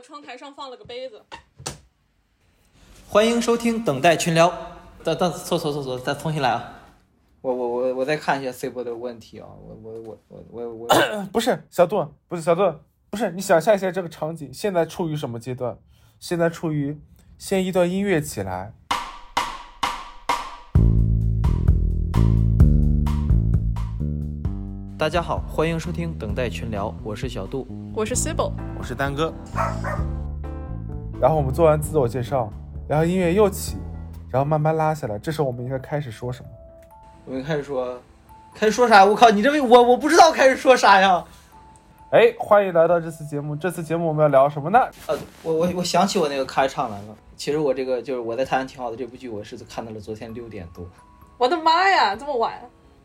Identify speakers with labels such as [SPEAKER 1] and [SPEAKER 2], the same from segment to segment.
[SPEAKER 1] 我窗台上放了个杯子。
[SPEAKER 2] 欢迎收听等待群聊。等等，错错错错，再重新来啊！我我我我再看一下 C 波的问题啊！我我我我我我，
[SPEAKER 3] 不是小杜，不是小杜，不是你想象一下这个场景，现在处于什么阶段？现在处于先一段音乐起来。
[SPEAKER 2] 大家好，欢迎收听等待群聊，我是小杜。
[SPEAKER 1] 我是 Sibyl，
[SPEAKER 3] 我是丹哥。然后我们做完自我介绍，然后音乐又起，然后慢慢拉下来。这时候我们应该开始说什么？
[SPEAKER 2] 我们开始说，开始说啥？我靠，你这我我不知道开始说啥呀！
[SPEAKER 3] 哎，欢迎来到这次节目。这次节目我们要聊什么呢？
[SPEAKER 2] 呃，我我我想起我那个开场来了。其实我这个就是我在台湾挺好的这部剧，我是看到了昨天六点多。
[SPEAKER 1] 我的妈呀，这么晚！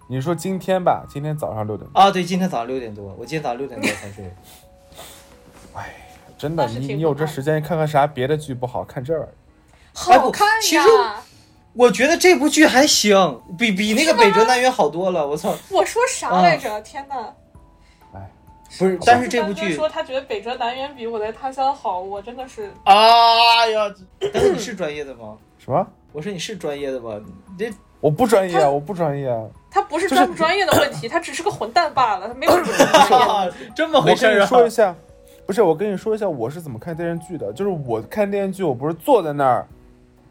[SPEAKER 3] 你说今天吧，今天早上六点
[SPEAKER 2] 啊？对，今天早上六点多，我今天早上六点多才睡。
[SPEAKER 3] 哎，真的，你你有这时间看看啥别的剧不好看这玩意儿？
[SPEAKER 1] 好看呀！
[SPEAKER 2] 其实我觉得这部剧还行，比比那个《北辙南辕》好多了。我操！
[SPEAKER 1] 我说啥来着？天哪！
[SPEAKER 3] 哎，
[SPEAKER 2] 不是，但是这部剧
[SPEAKER 1] 说他觉得《北辙南辕》比我在他乡好，我真的是……
[SPEAKER 2] 啊呀！但是你是专业的吗？
[SPEAKER 3] 什么？
[SPEAKER 2] 我说你是专业的吗？这
[SPEAKER 3] 我不专业，我不专业。
[SPEAKER 1] 他不是专不专业的问题，他只是个混蛋罢了，他没有什么
[SPEAKER 2] 这么回事
[SPEAKER 3] 我跟你说一下，不是我跟你说一下我是怎么看电视剧的。就是我看电视剧，我不是坐在那儿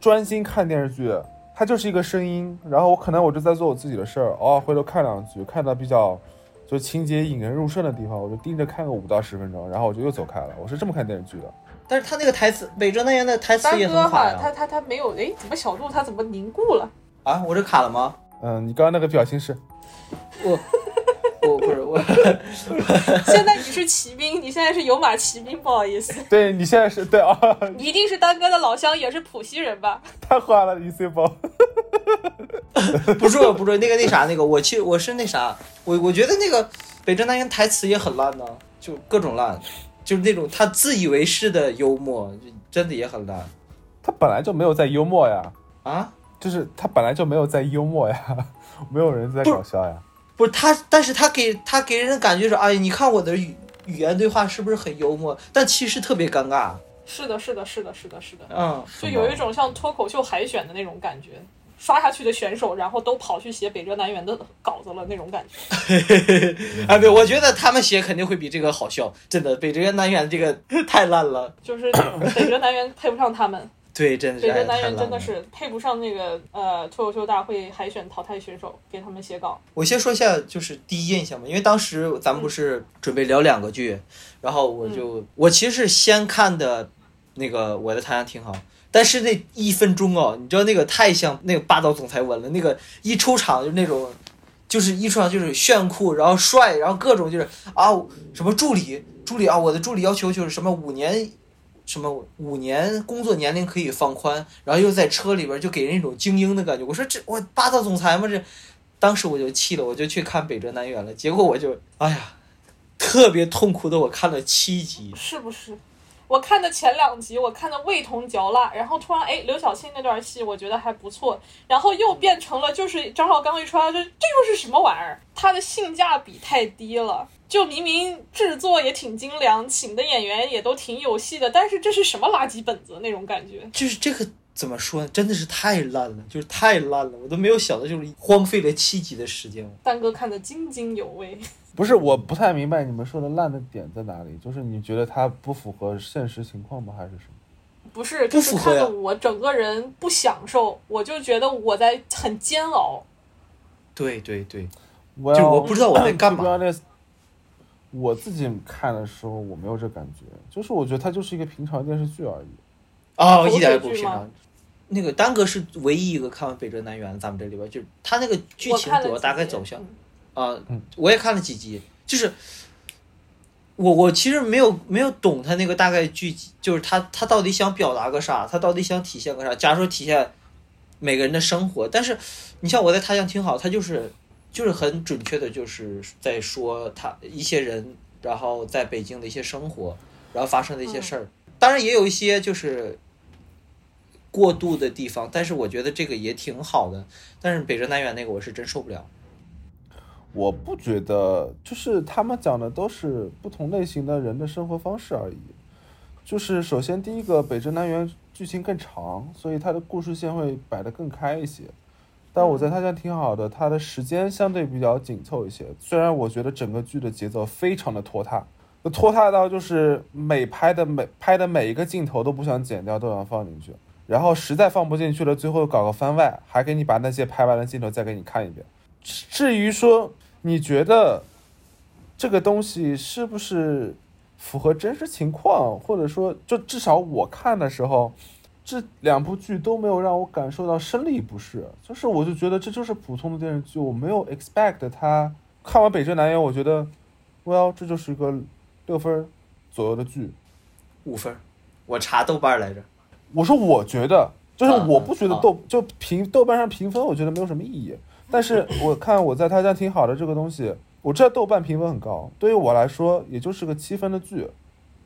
[SPEAKER 3] 专心看电视剧，它就是一个声音，然后我可能我就在做我自己的事儿，偶尔回头看两句，看到比较就情节引人入胜的地方，我就盯着看个五到十分钟，然后我就又走开了。我是这么看电视剧的。
[SPEAKER 2] 但是他那个台词《北辙南辕》的台词也很
[SPEAKER 1] 好呀。他他他没有哎，怎么小鹿他怎么凝固了？
[SPEAKER 2] 啊，我这卡了吗？
[SPEAKER 3] 嗯，你刚刚那个表情是，
[SPEAKER 2] 我，我不是我。
[SPEAKER 1] 现在你是骑兵，你现在是有马骑兵，不好意思。
[SPEAKER 3] 对你现在是对啊。
[SPEAKER 1] 你一定是丹哥的老乡，也是浦西人吧？
[SPEAKER 3] 太坏了，一岁包。
[SPEAKER 2] 不是不是那个那啥那个，我其实我是那啥，我我觉得那个北辙南辕台词也很烂呢，就各种烂，就是那种他自以为是的幽默，真的也很烂。
[SPEAKER 3] 他本来就没有在幽默呀。
[SPEAKER 2] 啊？
[SPEAKER 3] 就是他本来就没有在幽默呀，没有人在搞笑呀。
[SPEAKER 2] 不是他，但是他给他给人的感觉是，哎，你看我的语语言对话是不是很幽默？但其实特别尴尬。
[SPEAKER 1] 是的，是的，是的，是的，是的。
[SPEAKER 2] 嗯，
[SPEAKER 1] 就有一种像脱口秀海选的那种感觉，刷下去的选手，然后都跑去写《北辙南辕》的稿子了那种感觉。
[SPEAKER 2] 哎，对，我觉得他们写肯定会比这个好笑，真的，《北辙南辕》这个太烂了，
[SPEAKER 1] 就是《北辙南辕》配不上他们。
[SPEAKER 2] 对，真的是
[SPEAKER 1] 北辙南辕真的是配不上那个呃脱口秀大会海选淘汰选手给他们写稿。
[SPEAKER 2] 我先说一下，就是第一印象吧，因为当时咱们不是准备聊两个剧，然后我就我其实是先看的，那个我的太阳挺好，但是那一分钟哦，你知道那个太像那个霸道总裁文了，那个一出场就那种，就是一出场就是炫酷，然后帅，然后各种就是啊什么助理助理啊，我的助理要求就是什么五年。什么五年工作年龄可以放宽，然后又在车里边就给人一种精英的感觉。我说这我霸道总裁吗？这，当时我就气了，我就去看《北辙南辕》了。结果我就哎呀，特别痛苦的，我看了七集。
[SPEAKER 1] 是不是？我看的前两集，我看的味同嚼蜡，然后突然哎，刘晓庆那段戏我觉得还不错，然后又变成了就是张绍刚一出来就这又是什么玩意儿？他的性价比太低了。就明明制作也挺精良，请的演员也都挺有戏的，但是这是什么垃圾本子那种感觉？
[SPEAKER 2] 就是这个怎么说呢？真的是太烂了，就是太烂了，我都没有想到，就是荒废了七集的时间。
[SPEAKER 1] 丹哥看得津津有味。
[SPEAKER 3] 不是，我不太明白你们说的烂的点在哪里？就是你觉得它不符合现实情况吗？还是什么？
[SPEAKER 1] 不是，就是看的我整个人不享受，我就觉得我在很煎熬。
[SPEAKER 2] 对对对，就我不知道我在干嘛。
[SPEAKER 3] 我自己看的时候，我没有这感觉，就是我觉得它就是一个平常电视剧而已。
[SPEAKER 2] 哦，一点也不平常。那个丹哥是唯一一个看完《北辙南辕》咱们这里边，就是他那个剧情主要大概走向啊，我也看了几集，就是我我其实没有没有懂他那个大概剧，就是他他到底想表达个啥，他到底想体现个啥？假如说体现每个人的生活，但是你像我在他乡挺好，他就是。就是很准确的，就是在说他一些人，然后在北京的一些生活，然后发生的一些事儿。当然也有一些就是过度的地方，但是我觉得这个也挺好的。但是北辙南辕那个我是真受不了。
[SPEAKER 3] 我不觉得，就是他们讲的都是不同类型的人的生活方式而已。就是首先第一个北辙南辕剧情更长，所以它的故事线会摆得更开一些。但我在他家挺好的，他的时间相对比较紧凑一些。虽然我觉得整个剧的节奏非常的拖沓，拖沓到就是每拍的每拍的每一个镜头都不想剪掉，都想放进去。然后实在放不进去了，最后搞个番外，还给你把那些拍完的镜头再给你看一遍。至于说你觉得这个东西是不是符合真实情况，或者说就至少我看的时候。这两部剧都没有让我感受到生理不适，就是我就觉得这就是普通的电视剧，我没有 expect 它。看完《北辙南辕》，我觉得，well，这就是一个六分左右的剧，
[SPEAKER 2] 五分。我查豆瓣来着。
[SPEAKER 3] 我说我觉得，就是我不觉得豆就评豆瓣上评分，我觉得没有什么意义。但是我看我在他家挺好的这个东西，我知道豆瓣评分很高，对于我来说也就是个七分的剧，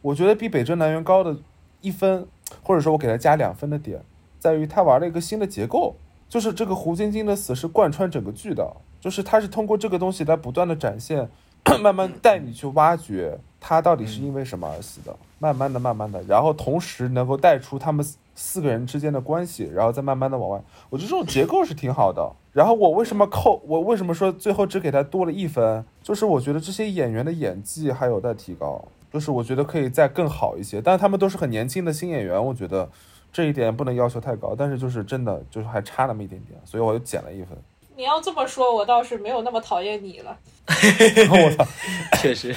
[SPEAKER 3] 我觉得比《北辙南辕》高的一分。或者说，我给他加两分的点，在于他玩了一个新的结构，就是这个胡晶晶的死是贯穿整个剧的，就是他是通过这个东西来不断的展现，慢慢带你去挖掘他到底是因为什么而死的，慢慢的、慢慢的，然后同时能够带出他们四个人之间的关系，然后再慢慢的往外，我觉得这种结构是挺好的。然后我为什么扣？我为什么说最后只给他多了一分？就是我觉得这些演员的演技还有待提高。就是我觉得可以再更好一些，但是他们都是很年轻的新演员，我觉得这一点不能要求太高。但是就是真的就是还差那么一点点，所以我又减了一分。
[SPEAKER 1] 你要这么说，我倒是没有那么讨厌你了。
[SPEAKER 3] 我操，
[SPEAKER 2] 确实，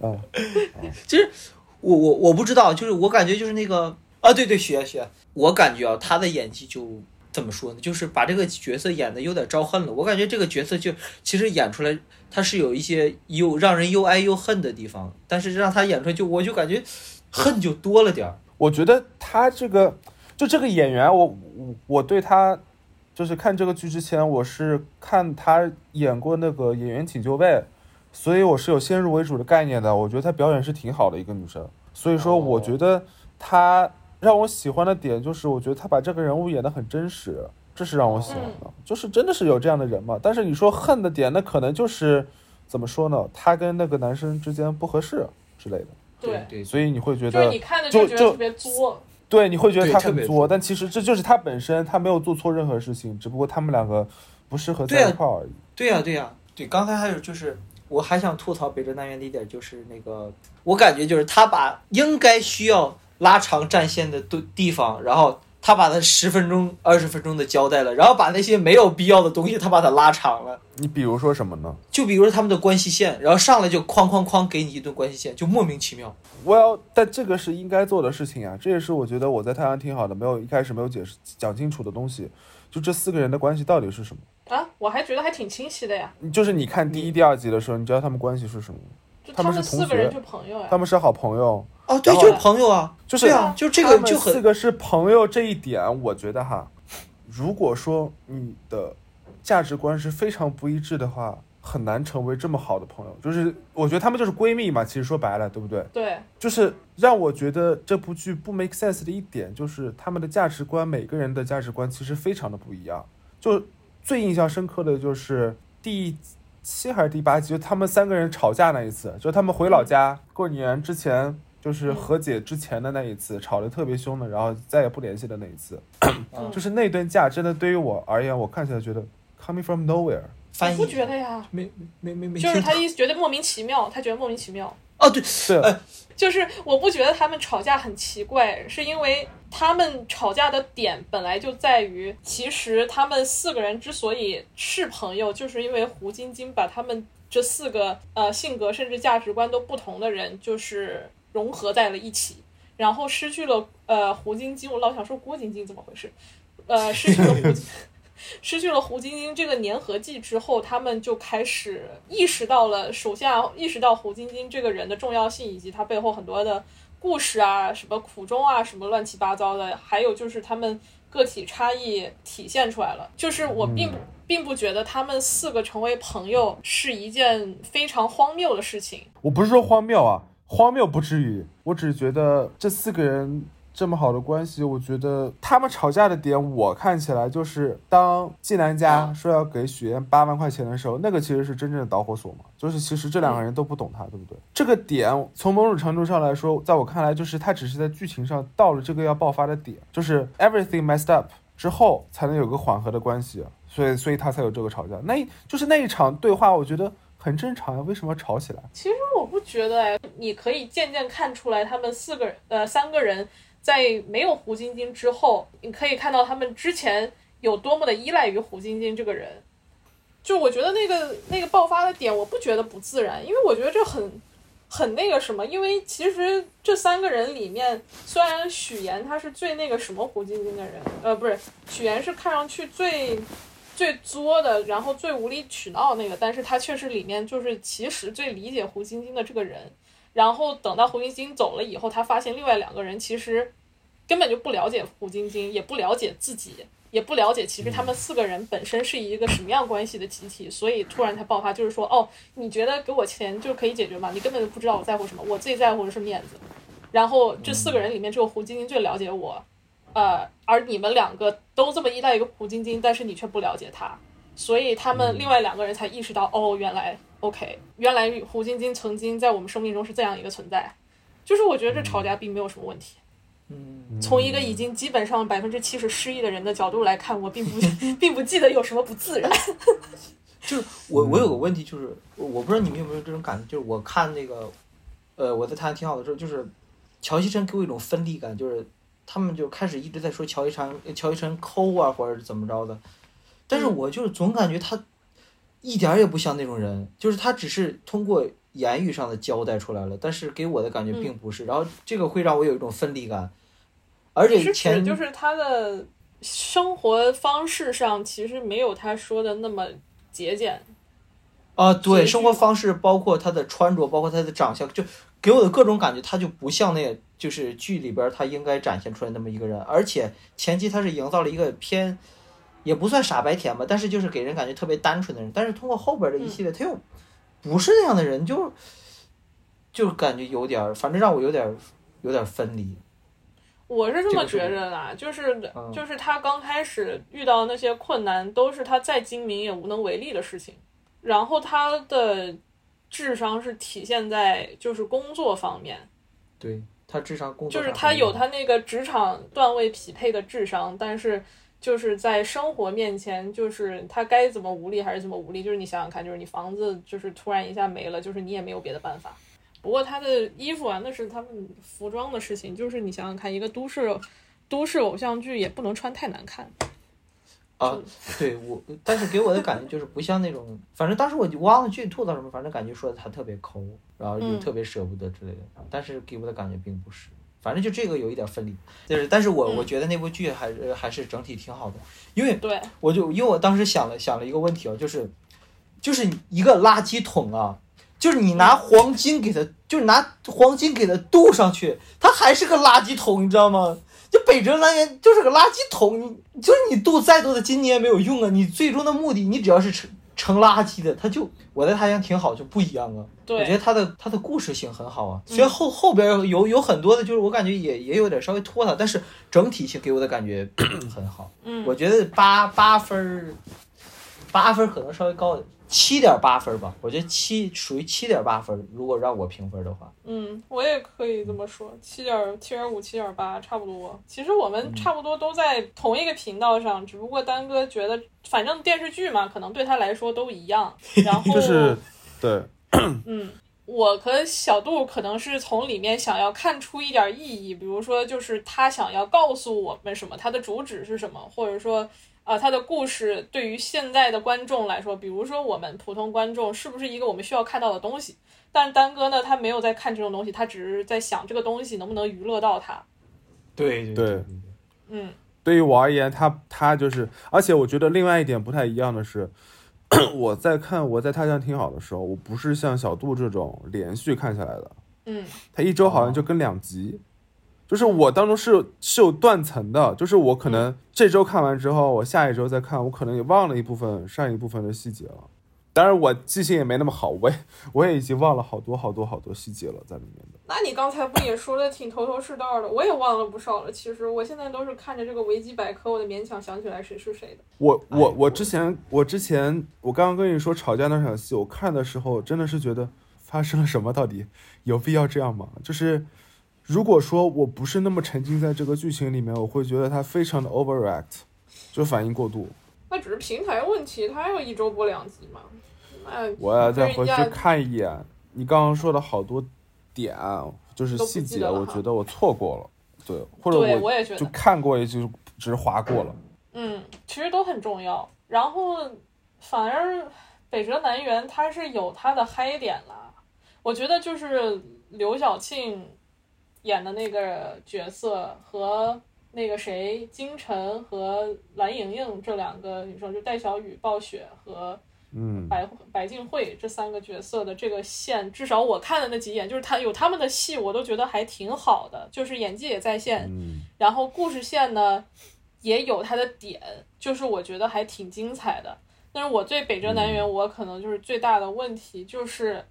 [SPEAKER 2] 嗯，其实我我我不知道，就是我感觉就是那个啊，对对，雪雪，我感觉啊，他的演技就怎么说呢？就是把这个角色演的有点招恨了。我感觉这个角色就其实演出来。他是有一些又让人又爱又恨的地方，但是让他演出来就我就感觉恨就多了点儿。
[SPEAKER 3] 我觉得他这个就这个演员，我我我对他就是看这个剧之前，我是看他演过那个《演员请就位》，所以我是有先入为主的概念的。我觉得他表演是挺好的一个女生，所以说我觉得他让我喜欢的点就是，我觉得他把这个人物演得很真实。这是让我喜欢的，就是真的是有这样的人嘛？但是你说恨的点，那可能就是怎么说呢？他跟那个男生之间不合适之类的。
[SPEAKER 1] 对
[SPEAKER 2] 对，
[SPEAKER 3] 所以你会觉得，
[SPEAKER 1] 你看的就觉得特别作。
[SPEAKER 3] 对，你会觉得他很作，但其实这就是他本身，他没有做错任何事情，只不过他们两个不适合在一块而已。
[SPEAKER 2] 对呀，对呀，对。刚才还有就是，我还想吐槽北辙南辕的一点，就是那个，我感觉就是他把应该需要拉长战线的地地方，然后。他把他十分钟、二十分钟的交代了，然后把那些没有必要的东西，他把它拉长了。
[SPEAKER 3] 你比如说什么呢？
[SPEAKER 2] 就比如说他们的关系线，然后上来就哐哐哐给你一顿关系线，就莫名其妙。
[SPEAKER 3] 我要，但这个是应该做的事情啊，这也是我觉得我在太阳挺好的，没有一开始没有解释讲清楚的东西。就这四个人的关系到底是什么
[SPEAKER 1] 啊？我还觉得还挺清晰的呀。
[SPEAKER 3] 就是你看第一、第二集的时候，你知道他们关系是什么？
[SPEAKER 1] 他
[SPEAKER 3] 们是
[SPEAKER 1] 四个人就朋友呀。
[SPEAKER 3] 他们是好朋友。
[SPEAKER 2] 哦，对，就是朋友啊，
[SPEAKER 3] 就是
[SPEAKER 2] 啊，就这个就
[SPEAKER 3] 四个是朋友这一点，我觉得哈，如果说你的价值观是非常不一致的话，很难成为这么好的朋友。就是我觉得他们就是闺蜜嘛，其实说白了，对不对？
[SPEAKER 1] 对，
[SPEAKER 3] 就是让我觉得这部剧不 make sense 的一点，就是他们的价值观，每个人的价值观其实非常的不一样。就最印象深刻的就是第七还是第八集，就他们三个人吵架那一次，就他们回老家过年之前。就是和解之前的那一次，吵得特别凶的，然后再也不联系的那一次，就是那顿架，真的对于我而言，我看起来觉得 coming from nowhere。
[SPEAKER 1] 翻译不觉得呀？
[SPEAKER 2] 没没没没，
[SPEAKER 1] 就是他意思觉得莫名其妙，他觉得莫名其妙。
[SPEAKER 2] 哦，对
[SPEAKER 3] 对，
[SPEAKER 1] 就是我不觉得他们吵架很奇怪，是因为他们吵架的点本来就在于，其实他们四个人之所以是朋友，就是因为胡晶晶把他们这四个呃性格甚至价值观都不同的人，就是。融合在了一起，然后失去了呃胡晶晶，我老想说郭晶晶怎么回事？呃，失去了胡，失去了胡晶晶这个粘合剂之后，他们就开始意识到了，首先啊，意识到胡晶晶这个人的重要性，以及他背后很多的故事啊，什么苦衷啊，什么乱七八糟的，还有就是他们个体差异体现出来了。就是我并并不觉得他们四个成为朋友是一件非常荒谬的事情。
[SPEAKER 3] 我不是说荒谬啊。荒谬不至于，我只是觉得这四个人这么好的关系，我觉得他们吵架的点，我看起来就是当纪南家说要给许愿八万块钱的时候，那个其实是真正的导火索嘛。就是其实这两个人都不懂他，对不对？这个点从某种程度上来说，在我看来，就是他只是在剧情上到了这个要爆发的点，就是 everything messed up 之后才能有个缓和的关系，所以所以他才有这个吵架。那就是那一场对话，我觉得。很正常呀，为什么吵起来？
[SPEAKER 1] 其实我不觉得哎，你可以渐渐看出来，他们四个呃三个人在没有胡晶晶之后，你可以看到他们之前有多么的依赖于胡晶晶这个人。就我觉得那个那个爆发的点，我不觉得不自然，因为我觉得这很很那个什么，因为其实这三个人里面，虽然许岩他是最那个什么胡晶晶的人，呃，不是许岩是看上去最。最作的，然后最无理取闹那个，但是他确实里面就是其实最理解胡晶晶的这个人。然后等到胡晶晶走了以后，他发现另外两个人其实根本就不了解胡晶晶，也不了解自己，也不了解其实他们四个人本身是一个什么样关系的集体。所以突然他爆发，就是说，哦，你觉得给我钱就可以解决吗？你根本就不知道我在乎什么，我最在乎的是面子。然后这四个人里面，只有胡晶晶最了解我。呃，而你们两个都这么依赖一个胡晶晶，但是你却不了解她，所以他们另外两个人才意识到，哦，原来，OK，原来胡晶晶曾经在我们生命中是这样一个存在。就是我觉得这吵架并没有什么问题。
[SPEAKER 2] 嗯，
[SPEAKER 1] 从一个已经基本上百分之七十失忆的人的角度来看，我并不 并不记得有什么不自然。
[SPEAKER 2] 就是我我有个问题，就是我不知道你们有没有这种感觉，就是我看那个，呃，我在谈挺好的时候，就是乔西琛给我一种分离感，就是。他们就开始一直在说乔一晨，乔一晨抠啊，或者是怎么着的，但是我就是总感觉他一点也不像那种人，就是他只是通过言语上的交代出来了，但是给我的感觉并不是，然后这个会让我有一种分离感，而且前
[SPEAKER 1] 就是他的生活方式上其实没有他说的那么节俭
[SPEAKER 2] 啊，对，生活方式包括他的穿着，包括他的长相，就给我的各种感觉，他就不像那。就是剧里边他应该展现出来那么一个人，而且前期他是营造了一个偏，也不算傻白甜吧，但是就是给人感觉特别单纯的人。但是通过后边的一系列，他又不是那样的人，就就感觉有点，反正让我有点有点分离。
[SPEAKER 1] 我是这么觉着的，就是就是他刚开始遇到那些困难，都是他再精明也无能为力的事情。然后他的智商是体现在就是工作方面。
[SPEAKER 2] 对。他智商工
[SPEAKER 1] 作就是他有他那个职场段位匹配的智商，但是就是在生活面前，就是他该怎么无力还是怎么无力。就是你想想看，就是你房子就是突然一下没了，就是你也没有别的办法。不过他的衣服啊，那是他们服装的事情。就是你想想看，一个都市都市偶像剧也不能穿太难看。
[SPEAKER 2] 啊，对我，但是给我的感觉就是不像那种，反正当时我忘了具体吐槽什么，反正感觉说的他特别抠，然后又特别舍不得之类的。但是给我的感觉并不是，反正就这个有一点分离。就是，但是我我觉得那部剧还是还是整体挺好的，因为
[SPEAKER 1] 对
[SPEAKER 2] 我就因为我当时想了想了一个问题啊，就是就是一个垃圾桶啊，就是你拿黄金给它，就是拿黄金给它镀上去，它还是个垃圾桶，你知道吗？就北辙南辕就是个垃圾桶，你就是你镀再多的金你也没有用啊！你最终的目的，你只要是成成垃圾的，他就我在他乡挺好就不一样啊。
[SPEAKER 1] 对，
[SPEAKER 2] 我觉得他的他的故事性很好啊。虽然后后边有有很多的，就是我感觉也也有点稍微拖沓，但是整体性给我的感觉 很好。
[SPEAKER 1] 嗯，
[SPEAKER 2] 我觉得八八分儿，八分可能稍微高点。七点八分吧，我觉得七属于七点八分。如果让我评分的话，
[SPEAKER 1] 嗯，我也可以这么说，七点七点五、七点八差不多。其实我们差不多都在同一个频道上，只不过丹哥觉得，反正电视剧嘛，可能对他来说都一样。然后
[SPEAKER 3] 就是对，
[SPEAKER 1] 嗯，我和小杜可能是从里面想要看出一点意义，比如说就是他想要告诉我们什么，他的主旨是什么，或者说。啊，他的故事对于现在的观众来说，比如说我们普通观众，是不是一个我们需要看到的东西？但丹哥呢，他没有在看这种东西，他只是在想这个东西能不能娱乐到他。
[SPEAKER 2] 对
[SPEAKER 3] 对，
[SPEAKER 1] 嗯，
[SPEAKER 3] 对于我而言，他他就是，而且我觉得另外一点不太一样的是，我在看我在他乡挺好的时候，我不是像小杜这种连续看下来的，
[SPEAKER 1] 嗯，
[SPEAKER 3] 他一周好像就跟两集。就是我当中是是有断层的，就是我可能这周看完之后，我下一周再看，我可能也忘了一部分上一部分的细节了。当然我记性也没那么好，我也我也已经忘了好多好多好多细节了在里面的。
[SPEAKER 1] 那你刚才不也说的挺头头是道的？我也忘了不少了。其实我现在都是看着这个维基百科，我得勉强想起来谁是谁的。
[SPEAKER 3] 我我我之前我之前我刚刚跟你说吵架那场戏，我看的时候真的是觉得发生了什么？到底有必要这样吗？就是如果说我不是那么沉浸在这个剧情里面，我会觉得它非常的 overact，就反应过度。
[SPEAKER 1] 那只是平台问题，它有一周播两集嘛？那
[SPEAKER 3] 我要再回去看一眼你刚刚说的好多。点就是细节，我觉得我错过了，对，或者
[SPEAKER 1] 我也
[SPEAKER 3] 就看过也就只是划过了。
[SPEAKER 1] 嗯，其实都很重要。然后反而北辙南辕它是有它的嗨点啦，我觉得就是刘晓庆演的那个角色和那个谁金晨和蓝盈莹这两个女生，就戴小雨、暴雪和。
[SPEAKER 3] 嗯，
[SPEAKER 1] 白白敬慧这三个角色的这个线，至少我看的那几眼，就是他有他们的戏，我都觉得还挺好的，就是演技也在线，然后故事线呢也有它的点，就是我觉得还挺精彩的。但是我对北辙南辕，我可能就是最大的问题就是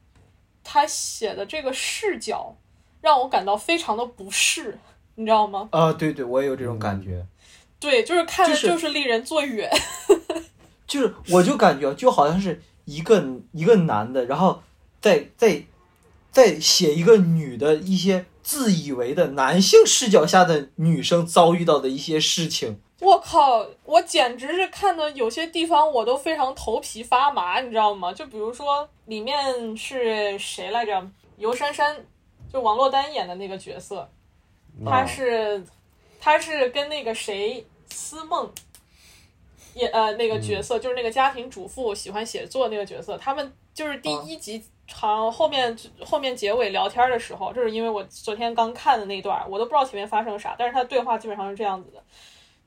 [SPEAKER 1] 他写的这个视角让我感到非常的不适，你知道吗？
[SPEAKER 2] 啊，对对，我也有这种感觉。
[SPEAKER 1] 对，就是看的就是令人作远。
[SPEAKER 2] 就是，我就感觉就好像是一个一个男的，然后在在在写一个女的一些自以为的男性视角下的女生遭遇到的一些事情。
[SPEAKER 1] 我靠，我简直是看的有些地方我都非常头皮发麻，你知道吗？就比如说里面是谁来着？尤珊珊，就王珞丹演的那个角色，她是她是跟那个谁思梦。演呃，那个角色就是那个家庭主妇，喜欢写作那个角色。他们就是第一集长后面后面结尾聊天的时候，这是因为我昨天刚看的那段，我都不知道前面发生了啥，但是他对话基本上是这样子的，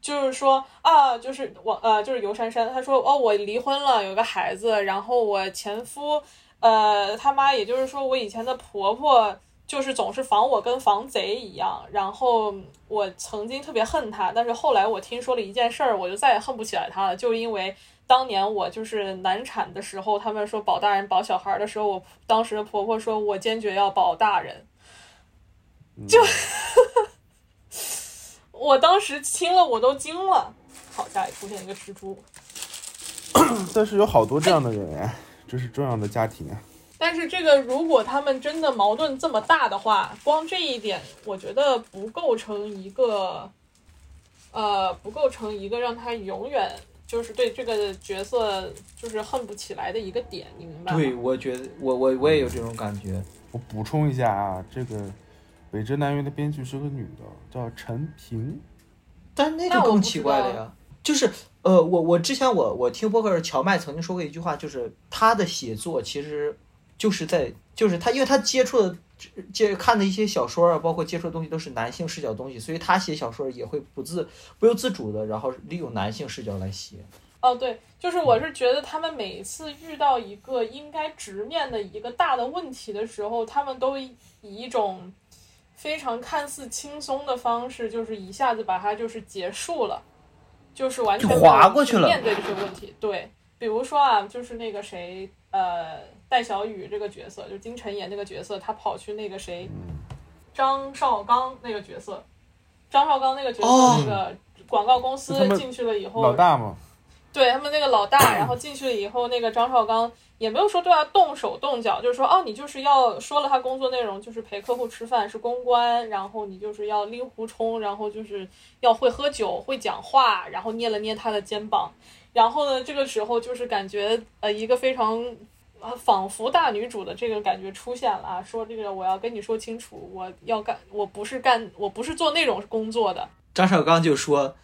[SPEAKER 1] 就是说啊，就是我呃，就是尤珊珊，她说哦，我离婚了，有个孩子，然后我前夫呃他妈，也就是说我以前的婆婆。就是总是防我跟防贼一样，然后我曾经特别恨他，但是后来我听说了一件事儿，我就再也恨不起来他了。就因为当年我就是难产的时候，他们说保大人保小孩的时候，我当时的婆婆说我坚决要保大人，就 我当时听了我都惊了。好，家里出现一个蜘蛛，
[SPEAKER 3] 但是有好多这样的人呀，这是这样的家庭啊。
[SPEAKER 1] 但是这个，如果他们真的矛盾这么大的话，光这一点，我觉得不构成一个，呃，不构成一个让他永远就是对这个角色就是恨不起来的一个点，你明白吗？
[SPEAKER 2] 对，我觉得我我我也有这种感觉。
[SPEAKER 3] 我补充一下啊，这个《北辙南辕》的编剧是个女的，叫陈平。
[SPEAKER 2] 但那个更奇怪了呀，就是呃，我我之前我我听播客时，乔麦曾经说过一句话，就是他的写作其实。就是在，就是他，因为他接触的、接看的一些小说啊，包括接触的东西都是男性视角的东西，所以他写小说也会不自不由自主的，然后利用男性视角来写。
[SPEAKER 1] 哦，对，就是我是觉得他们每次遇到一个应该直面的一个大的问题的时候，他们都以一种非常看似轻松的方式，就是一下子把它就是结束了，就是完全
[SPEAKER 2] 划过去了
[SPEAKER 1] 面对这些问题。对，比如说啊，就是那个谁，呃。戴小雨这个角色，就是金晨演那个角色，他跑去那个谁，张绍刚那个角色，张绍刚那个角色，那个广告公司进去了以后，
[SPEAKER 3] 老大嘛，
[SPEAKER 1] 对他们那个老大，然后进去了以后，那个张绍刚也没有说对他动手动脚，就是说，哦，你就是要说了他工作内容，就是陪客户吃饭，是公关，然后你就是要拎壶冲，然后就是要会喝酒，会讲话，然后捏了捏他的肩膀，然后呢，这个时候就是感觉呃一个非常。仿佛大女主的这个感觉出现了啊！说这个我要跟你说清楚，我要干，我不是干，我不是做那种工作的。
[SPEAKER 2] 张绍刚就说：“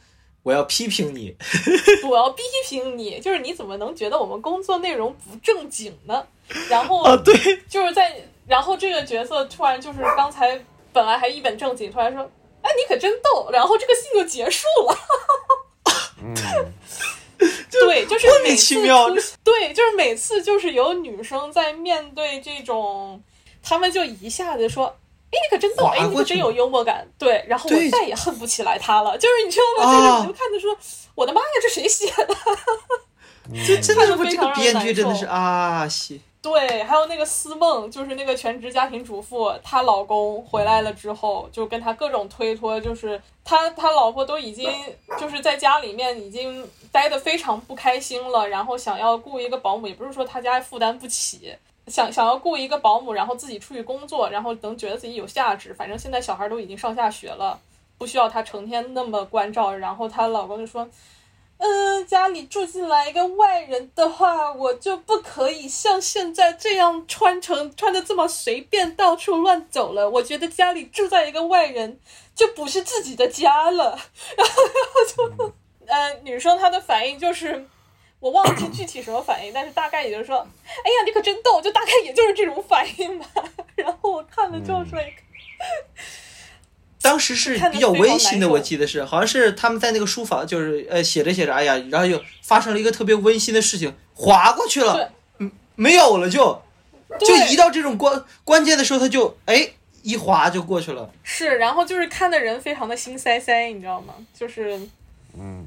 [SPEAKER 2] 我要批评你，
[SPEAKER 1] 我要批评你，就是你怎么能觉得我们工作内容不正经呢？”然后
[SPEAKER 2] 啊，对，
[SPEAKER 1] 就是在，然后这个角色突然就是刚才本来还一本正经，突然说：“哎，你可真逗。”然后这个戏就结束了。
[SPEAKER 3] 嗯。
[SPEAKER 1] 对，就是每次对，就是每次就是有女生在面对这种，他们就一下子说：“哎，你可真逗，哎，你可真有幽默感。”对，然后我再也恨不起来他了。就是你知道吗？就是你就看着说：“我的妈呀，这谁写的？”
[SPEAKER 2] 这真的是这个编剧真的是啊，西。
[SPEAKER 1] 对，还有那个思梦，就是那个全职家庭主妇，她老公回来了之后，就跟她各种推脱，就是她她老婆都已经就是在家里面已经待得非常不开心了，然后想要雇一个保姆，也不是说她家负担不起，想想要雇一个保姆，然后自己出去工作，然后能觉得自己有价值。反正现在小孩都已经上下学了，不需要她成天那么关照。然后她老公就说。嗯，家里住进来一个外人的话，我就不可以像现在这样穿成穿的这么随便到处乱走了。我觉得家里住在一个外人，就不是自己的家了。然后就，呃，女生她的反应就是，我忘记具体什么反应，但是大概也就是说，哎呀，你可真逗，就大概也就是这种反应吧。然后我看了之后说。
[SPEAKER 2] 当时是比较温馨的，我记得是，好像是他们在那个书房，就是呃写着写着，哎呀，然后又发生了一个特别温馨的事情，划过去了，嗯，没有了，就就一到这种关关键的时候，他就哎一划就过去了。
[SPEAKER 1] 是，然后就是看的人非常的心塞塞，你知道吗？就是，
[SPEAKER 3] 嗯，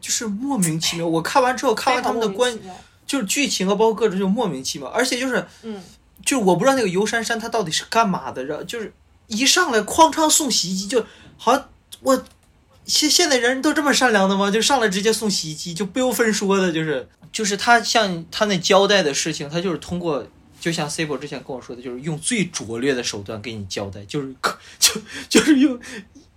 [SPEAKER 2] 就是莫名其妙。我看完之后，看完他们的关，就是剧情啊，包括各种就莫名其妙，而且就是，
[SPEAKER 1] 嗯，
[SPEAKER 2] 就是我不知道那个游珊珊她到底是干嘛的，然后就是。一上来哐当送洗衣机，就好像我现现在人都这么善良的吗？就上来直接送洗衣机，就不由分说的，就是就是他像他那交代的事情，他就是通过，就像 C 博之前跟我说的，就是用最拙劣的手段给你交代，就是 就就是用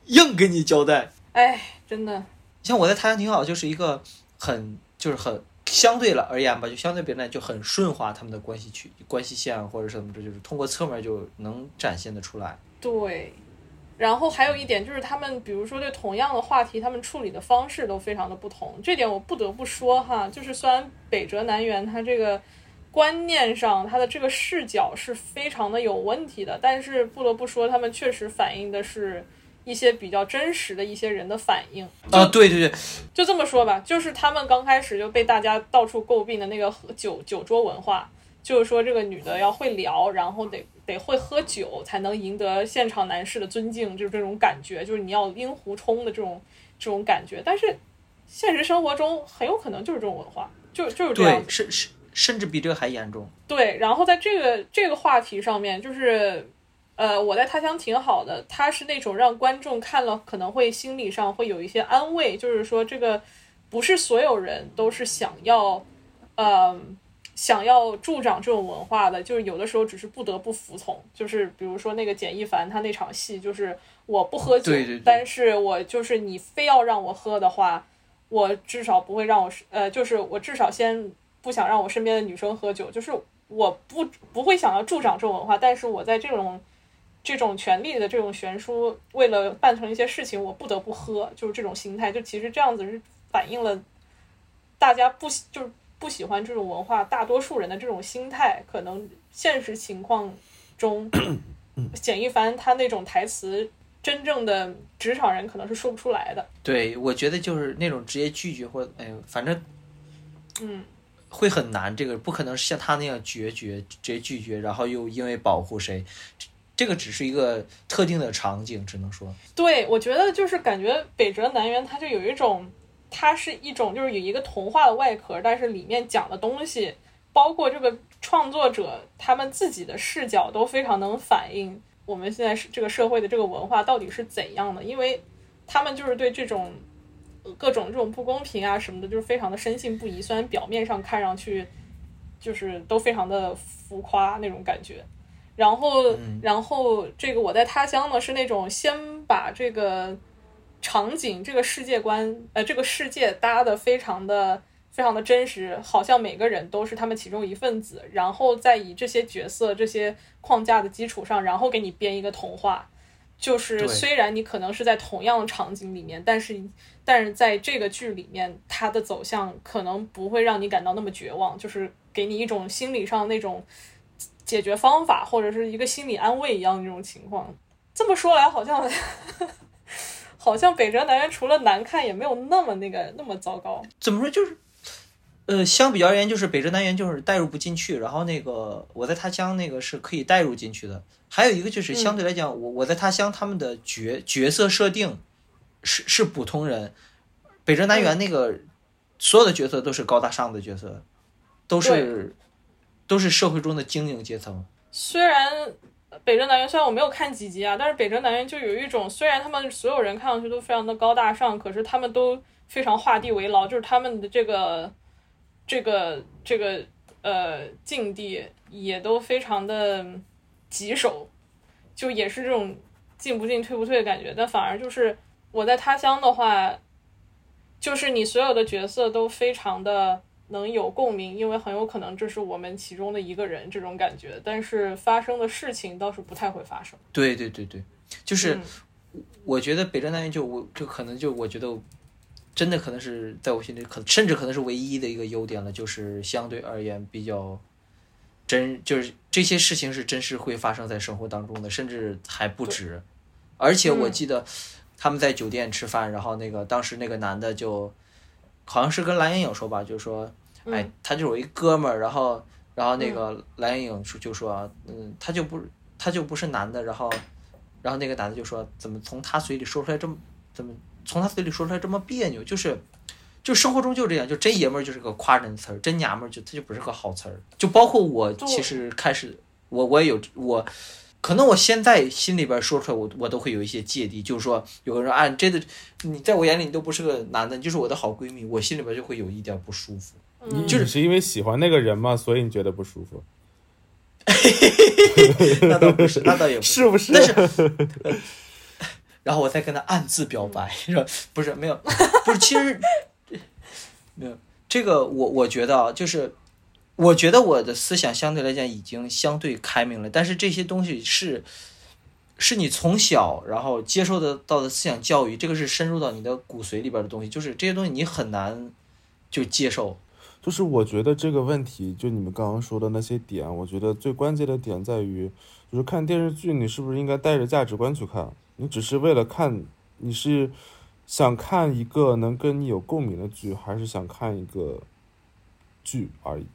[SPEAKER 2] 硬给你交代。
[SPEAKER 1] 哎，真的，
[SPEAKER 2] 像我在他乡挺好，就是一个很就是很相对了而言吧，就相对别人就很顺滑，他们的关系去关系线或者什么，这就是通过侧面就能展现的出来。
[SPEAKER 1] 对，然后还有一点就是，他们比如说对同样的话题，他们处理的方式都非常的不同。这点我不得不说哈，就是虽然北辙南辕它这个观念上，它的这个视角是非常的有问题的，但是不得不说，他们确实反映的是一些比较真实的一些人的反应。
[SPEAKER 2] 啊，对对对，
[SPEAKER 1] 就这么说吧，就是他们刚开始就被大家到处诟病的那个酒酒桌文化。就是说，这个女的要会聊，然后得得会喝酒，才能赢得现场男士的尊敬，就是这种感觉，就是你要令狐冲的这种这种感觉。但是现实生活中很有可能就是这种文化，就就是这样，
[SPEAKER 2] 甚甚甚至比这个还严重。
[SPEAKER 1] 对，然后在这个这个话题上面，就是呃，我在他乡挺好的，他是那种让观众看了可能会心理上会有一些安慰，就是说这个不是所有人都是想要，嗯。想要助长这种文化的，就是有的时候只是不得不服从。就是比如说那个简一凡，他那场戏就是我不喝酒，但是我就是你非要让我喝的话，我至少不会让我呃，就是我至少先不想让我身边的女生喝酒。就是我不不会想要助长这种文化，但是我在这种这种权力的这种悬殊，为了办成一些事情，我不得不喝，就是这种心态。就其实这样子是反映了大家不就是。不喜欢这种文化，大多数人的这种心态，可能现实情况中，简一凡他那种台词，真正的职场人可能是说不出来的。
[SPEAKER 2] 对，我觉得就是那种直接拒绝或哎，反正，
[SPEAKER 1] 嗯，
[SPEAKER 2] 会很难。这个不可能像他那样决绝，直接拒绝，然后又因为保护谁，这个只是一个特定的场景，只能说。
[SPEAKER 1] 对，我觉得就是感觉北辙南辕，他就有一种。它是一种，就是有一个童话的外壳，但是里面讲的东西，包括这个创作者他们自己的视角，都非常能反映我们现在是这个社会的这个文化到底是怎样的。因为他们就是对这种各种这种不公平啊什么的，就是非常的深信不疑。虽然表面上看上去就是都非常的浮夸那种感觉。然后，然后这个我在他乡呢，是那种先把这个。场景这个世界观，呃，这个世界搭的非常的非常的真实，好像每个人都是他们其中一份子，然后再以这些角色、这些框架的基础上，然后给你编一个童话。就是虽然你可能是在同样的场景里面，但是但是在这个剧里面，它的走向可能不会让你感到那么绝望，就是给你一种心理上那种解决方法，或者是一个心理安慰一样的那种情况。这么说来，好像。好像北辙南辕除了难看，也没有那么那个那么糟糕。
[SPEAKER 2] 怎么说就是，呃，相比较而言，就是北辙南辕就是带入不进去。然后那个我在他乡那个是可以带入进去的。还有一个就是相对来讲，我我在他乡他们的角角色设定是是普通人，北辙南辕那个所有的角色都是高大上的角色，都是都是社会中的精英阶层。
[SPEAKER 1] 虽然北辙南辕虽然我没有看几集啊，但是北辙南辕就有一种，虽然他们所有人看上去都非常的高大上，可是他们都非常画地为牢，就是他们的这个这个这个呃境地也都非常的棘手，就也是这种进不进退不退的感觉。但反而就是我在他乡的话。就是你所有的角色都非常的能有共鸣，因为很有可能这是我们其中的一个人这种感觉，但是发生的事情倒是不太会发生。
[SPEAKER 2] 对对对对，就是我觉得北站单元就我就可能就我觉得真的可能是在我心里可甚至可能是唯一的一个优点了，就是相对而言比较真，就是这些事情是真是会发生在生活当中的，甚至还不止。而且我记得。他们在酒店吃饭，然后那个当时那个男的就，好像是跟蓝盈莹说吧，就是说，哎，他就是我一哥们儿，然后，然后那个蓝莹莹说就说，嗯，他就不，他就不是男的，然后，然后那个男的就说，怎么从他嘴里说出来这么，怎么从他嘴里说出来这么别扭？就是，就生活中就这样，就真爷们儿就是个夸人词儿，真娘们儿就他就不是个好词儿。就包括我，其实开始我我也有我。可能我现在心里边说出来，我我都会有一些芥蒂，就是说，有个人啊，真的，你在我眼里你都不是个男的，你就是我的好闺蜜，我心里边就会有一点不舒服。
[SPEAKER 3] 你就是是因为喜欢那个人嘛，所以你觉得不舒服？
[SPEAKER 2] 那倒不是，那倒也不
[SPEAKER 3] 是 不是？
[SPEAKER 2] 但是，然后我再跟他暗自表白，是吧？不是，没有，不是，其实没有这个，我我觉得啊，就是。我觉得我的思想相对来讲已经相对开明了，但是这些东西是，是你从小然后接受的到的思想教育，这个是深入到你的骨髓里边的东西，就是这些东西你很难就接受。
[SPEAKER 3] 就是我觉得这个问题，就你们刚刚说的那些点，我觉得最关键的点在于，就是看电视剧，你是不是应该带着价值观去看？你只是为了看，你是想看一个能跟你有共鸣的剧，还是想看一个剧而已？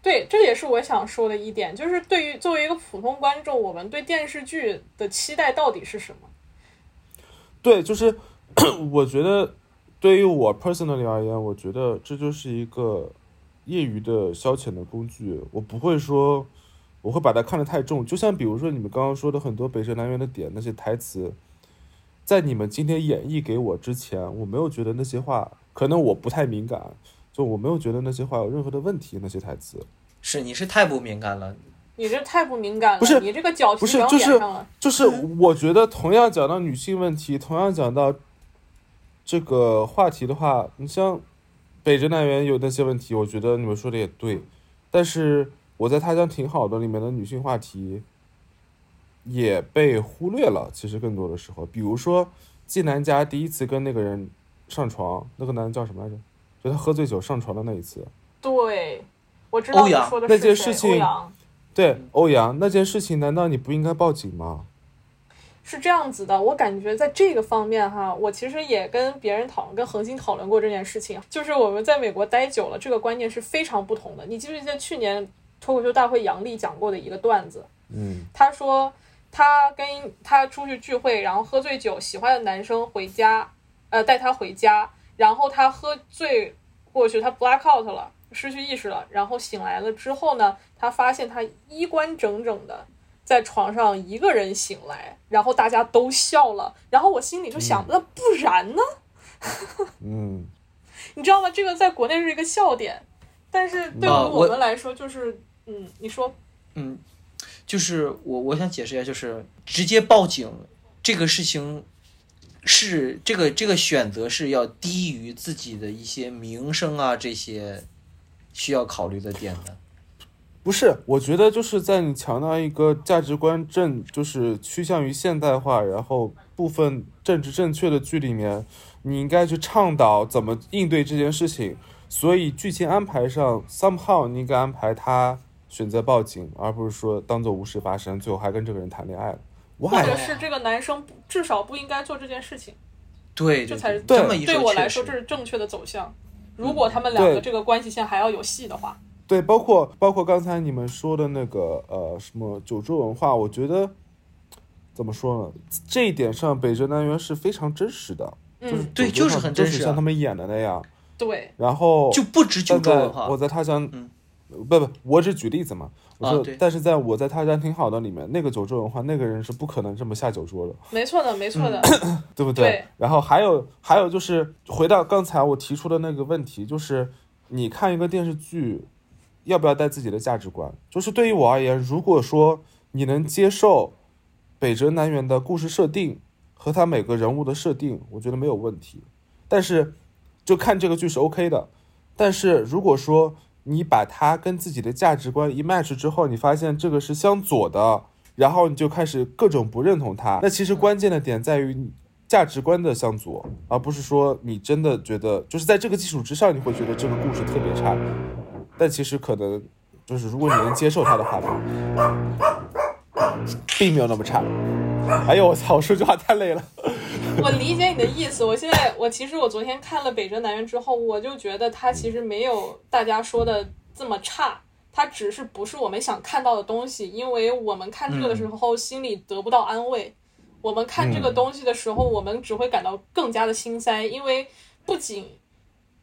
[SPEAKER 1] 对，这也是我想说的一点，就是对于作为一个普通观众，我们对电视剧的期待到底是什么？
[SPEAKER 3] 对，就是 我觉得对于我 personally 而言，我觉得这就是一个业余的消遣的工具，我不会说我会把它看得太重。就像比如说你们刚刚说的很多北辙南辕的点，那些台词，在你们今天演绎给我之前，我没有觉得那些话，可能我不太敏感。就我没有觉得那些话有任何的问题，那些台词
[SPEAKER 2] 是你是太不敏感了，
[SPEAKER 1] 你这太不敏感了，
[SPEAKER 3] 不是
[SPEAKER 1] 你这个脚
[SPEAKER 3] 不是就是就是我觉得同样讲到女性问题，同样讲到这个话题的话，你像北辙南辕有那些问题，我觉得你们说的也对，但是我在他乡挺好的里面的女性话题也被忽略了，其实更多的时候，比如说季南家第一次跟那个人上床，那个男的叫什么来着？就他喝醉酒上床的那一次，
[SPEAKER 1] 对，我知道你说的
[SPEAKER 3] 那件事情，对，欧阳那件事情，难道你不应该报警吗？
[SPEAKER 1] 是这样子的，我感觉在这个方面哈，我其实也跟别人讨论，跟恒星讨论过这件事情，就是我们在美国待久了，这个观念是非常不同的。你记不记得去年脱口秀大会杨笠讲过的一个段子？
[SPEAKER 3] 嗯，
[SPEAKER 1] 他说他跟他出去聚会，然后喝醉酒，喜欢的男生回家，呃，带他回家。然后他喝醉过去，他 black out 了，失去意识了。然后醒来了之后呢，他发现他衣冠整整的在床上一个人醒来，然后大家都笑了。然后我心里就想，那不然呢？
[SPEAKER 3] 嗯，
[SPEAKER 1] 你知道吗？这个在国内是一个笑点，但是对于我们来说，就是嗯，你说，
[SPEAKER 2] 嗯，就是我我想解释一下，就是直接报警这个事情。是这个这个选择是要低于自己的一些名声啊，这些需要考虑的点的。
[SPEAKER 3] 不是，我觉得就是在你强调一个价值观正，就是趋向于现代化，然后部分政治正确的剧里面，你应该去倡导怎么应对这件事情。所以剧情安排上，somehow 你应该安排他选择报警，而不是说当做无事发生，最后还跟这个人谈恋爱了。
[SPEAKER 1] 或者是这个男生至少不应该做这件事情，
[SPEAKER 2] 对，
[SPEAKER 1] 这才是
[SPEAKER 2] 对
[SPEAKER 1] 对我来说这是正确的走向。如果他们两个这个关系线还要有戏的话，
[SPEAKER 3] 对，包括包括刚才你们说的那个呃什么九州文化，我觉得怎么说呢？这一点上北辙南辕是非常真实的，就是
[SPEAKER 2] 对，就是很真实，
[SPEAKER 3] 像他们演的那样。
[SPEAKER 1] 对，
[SPEAKER 3] 然后
[SPEAKER 2] 就不止九州文化。
[SPEAKER 3] 我在他乡，
[SPEAKER 2] 嗯，
[SPEAKER 3] 不不，我只举例子嘛。我。但是在我在他乡挺好的里面，那个九州文化，那个人是不可能这么下酒桌的。
[SPEAKER 1] 没错的，没错的，
[SPEAKER 3] 对不对？然后还有还有就是回到刚才我提出的那个问题，就是你看一个电视剧，要不要带自己的价值观？就是对于我而言，如果说你能接受北辙南辕的故事设定和他每个人物的设定，我觉得没有问题。但是就看这个剧是 OK 的。但是如果说，你把它跟自己的价值观一 match 之后，你发现这个是相左的，然后你就开始各种不认同它。那其实关键的点在于价值观的相左，而不是说你真的觉得就是在这个基础之上，你会觉得这个故事特别差。但其实可能就是如果你能接受它的话，并没有那么差。哎呦我操！我说句话太累了。
[SPEAKER 1] 我理解你的意思。我现在，我其实我昨天看了《北辙南辕》之后，我就觉得它其实没有大家说的这么差，它只是不是我们想看到的东西。因为我们看这个的时候，心里得不到安慰；我们看这个东西的时候，我们只会感到更加的心塞。因为不仅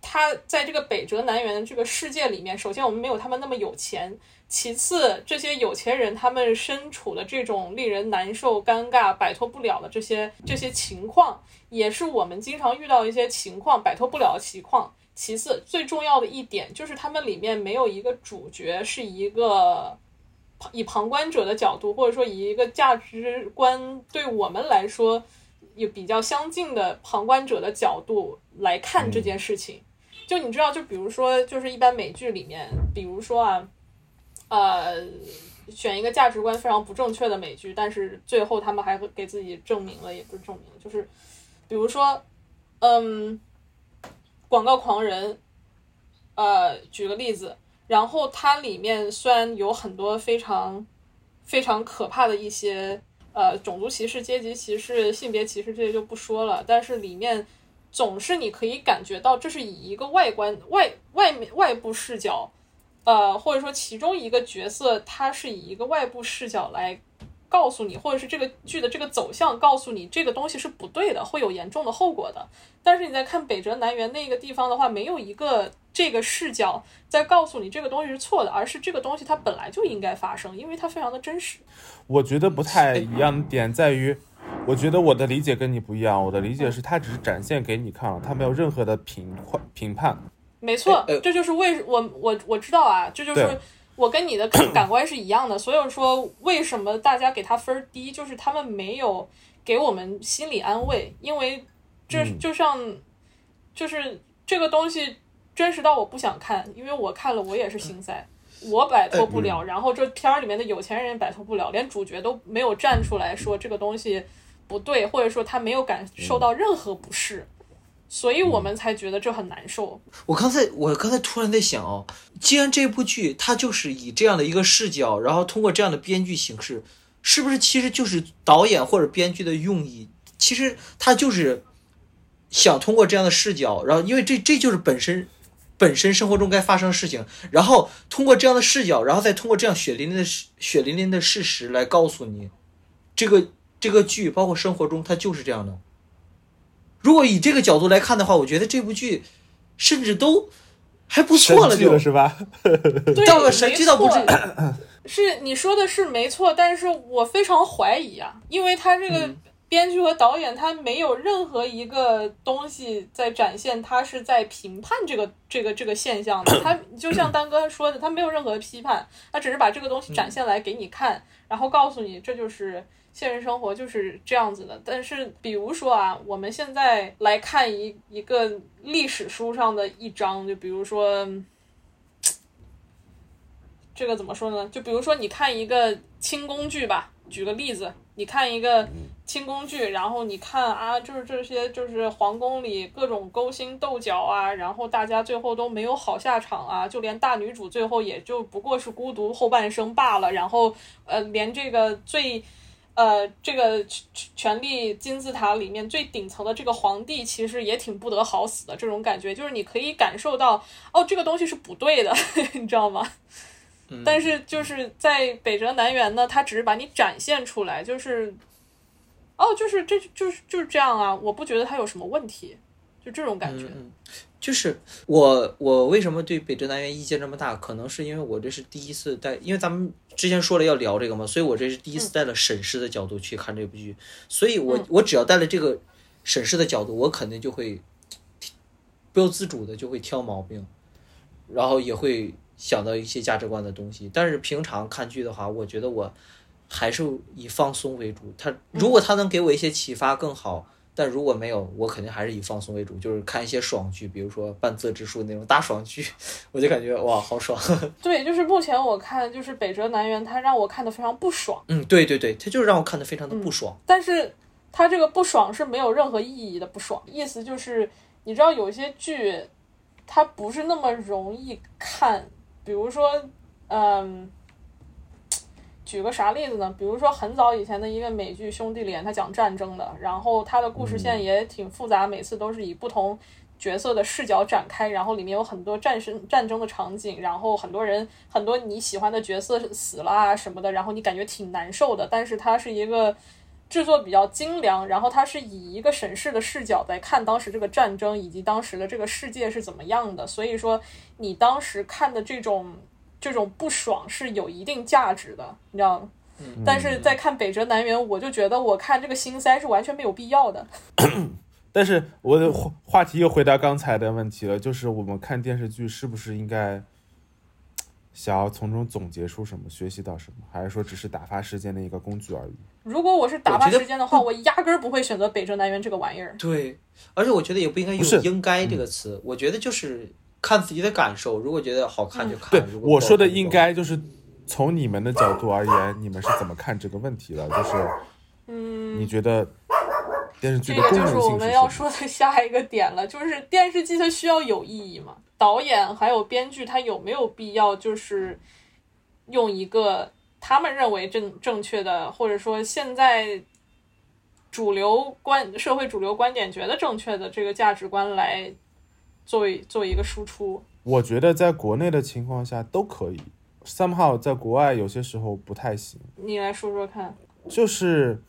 [SPEAKER 1] 他在这个北辙南辕的这个世界里面，首先我们没有他们那么有钱。其次，这些有钱人他们身处的这种令人难受、尴尬、摆脱不了的这些这些情况，也是我们经常遇到一些情况摆脱不了的情况。其次，最重要的一点就是他们里面没有一个主角是一个以旁观者的角度，或者说以一个价值观对我们来说有比较相近的旁观者的角度来看这件事情。就你知道，就比如说，就是一般美剧里面，比如说啊。呃，选一个价值观非常不正确的美剧，但是最后他们还给自己证明了，也不是证明，就是，比如说，嗯，广告狂人，呃，举个例子，然后它里面虽然有很多非常非常可怕的一些呃种族歧视、阶级歧视、性别歧视这些就不说了，但是里面总是你可以感觉到这是以一个外观外外面外部视角。呃，或者说其中一个角色，他是以一个外部视角来告诉你，或者是这个剧的这个走向告诉你这个东西是不对的，会有严重的后果的。但是你在看北辙南辕那个地方的话，没有一个这个视角在告诉你这个东西是错的，而是这个东西它本来就应该发生，因为它非常的真实。
[SPEAKER 3] 我觉得不太一样的点在于，我觉得我的理解跟你不一样，我的理解是他只是展现给你看了，他没有任何的评判评判。
[SPEAKER 1] 没错，这就是为我我我知道啊，这就是我跟你的感官是一样的。所以说，为什么大家给他分低，就是他们没有给我们心理安慰，因为这就像就是这个东西真实到我不想看，因为我看了我也是心塞，我摆脱不了。然后这片儿里面的有钱人摆脱不了，连主角都没有站出来说这个东西不对，或者说他没有感受到任何不适。所以我们才觉得这很难受。
[SPEAKER 2] 我刚才我刚才突然在想哦，既然这部剧它就是以这样的一个视角，然后通过这样的编剧形式，是不是其实就是导演或者编剧的用意？其实他就是想通过这样的视角，然后因为这这就是本身本身生活中该发生的事情，然后通过这样的视角，然后再通过这样血淋淋的血淋淋的事实来告诉你，这个这个剧包括生活中它就是这样的。如果以这个角度来看的话，我觉得这部剧甚至都还不错了，
[SPEAKER 3] 就是吧？
[SPEAKER 1] 到
[SPEAKER 2] 了神剧倒不至于。
[SPEAKER 1] 是你说的是没错，但是我非常怀疑啊，因为他这个编剧和导演他没有任何一个东西在展现他是在评判这个这个这个现象的。他就像丹哥说的，他没有任何批判，他只是把这个东西展现来给你看，然后告诉你这就是。现实生活就是这样子的，但是比如说啊，我们现在来看一一个历史书上的一章，就比如说，这个怎么说呢？就比如说你看一个清宫剧吧，举个例子，你看一个清宫剧，然后你看啊，就是这些就是皇宫里各种勾心斗角啊，然后大家最后都没有好下场啊，就连大女主最后也就不过是孤独后半生罢了，然后呃，连这个最。呃，这个权力金字塔里面最顶层的这个皇帝，其实也挺不得好死的。这种感觉就是你可以感受到，哦，这个东西是不对的，你知道吗？但是就是在北辙南辕呢，他只是把你展现出来，就是，哦，就是这就是就是这样啊。我不觉得他有什么问题，就这种感觉。
[SPEAKER 2] 嗯，就是我我为什么对北辙南辕意见这么大？可能是因为我这是第一次带，因为咱们之前说了要聊这个嘛，所以我这是第一次带了审视的角度去看这部剧，所以我我只要带了这个审视的角度，我肯定就会不由自主的就会挑毛病，然后也会想到一些价值观的东西。但是平常看剧的话，我觉得我还是以放松为主。他如果他能给我一些启发更好。但如果没有，我肯定还是以放松为主，就是看一些爽剧，比如说半泽直树那种大爽剧，我就感觉哇，好爽。
[SPEAKER 1] 对，就是目前我看就是北辙南辕，它让我看的非常不爽。
[SPEAKER 2] 嗯，对对对，它就是让我看的非常的不爽。
[SPEAKER 1] 但是它这个不爽是没有任何意义的不爽，意思就是你知道有些剧它不是那么容易看，比如说，嗯。举个啥例子呢？比如说很早以前的一个美剧《兄弟连》，它讲战争的，然后它的故事线也挺复杂，每次都是以不同角色的视角展开，然后里面有很多战争战争的场景，然后很多人很多你喜欢的角色死了啊什么的，然后你感觉挺难受的。但是它是一个制作比较精良，然后它是以一个审视的视角在看当时这个战争以及当时的这个世界是怎么样的，所以说你当时看的这种。这种不爽是有一定价值的，你知道吗？但是在看北辙南辕，我就觉得我看这个心塞是完全没有必要的。
[SPEAKER 3] 但是我的话话题又回到刚才的问题了，就是我们看电视剧是不是应该想要从中总结出什么、学习到什么，还是说只是打发时间的一个工具而已？
[SPEAKER 1] 如果我是打发时间的话，我压根儿不会选择北辙南辕这个玩意儿。
[SPEAKER 2] 对，而且我觉得也不应该用“应该”这个词，我觉得就是。看自己的感受，如果觉得好看就看。
[SPEAKER 3] 对，我说的应该就是从你们的角度而言，你们是怎么看这个问题的？就是，
[SPEAKER 1] 嗯，
[SPEAKER 3] 你觉得电视剧
[SPEAKER 1] 的
[SPEAKER 3] 功能性
[SPEAKER 1] 是？就是我们要说的 下一个点了，就是电视剧它需要有意义吗？导演还有编剧他有没有必要就是用一个他们认为正正确的，或者说现在主流观社会主流观点觉得正确的这个价值观来？作为作为一个输出，
[SPEAKER 3] 我觉得在国内的情况下都可以，somehow 在国外有些时候不太行。
[SPEAKER 1] 你来说说看，
[SPEAKER 3] 就是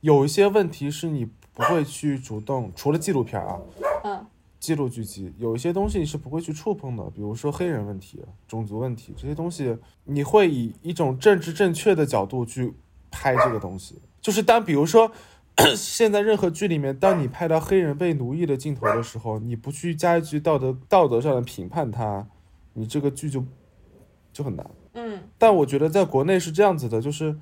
[SPEAKER 3] 有一些问题是你不会去主动，除了纪录片啊，
[SPEAKER 1] 嗯，
[SPEAKER 3] 记录剧集，有一些东西你是不会去触碰的，比如说黑人问题、种族问题这些东西，你会以一种政治正确的角度去拍这个东西，就是当比如说。现在任何剧里面，当你拍到黑人被奴役的镜头的时候，你不去加一句道德道德上的评判他，你这个剧就就很难。
[SPEAKER 1] 嗯，
[SPEAKER 3] 但我觉得在国内是这样子的，就是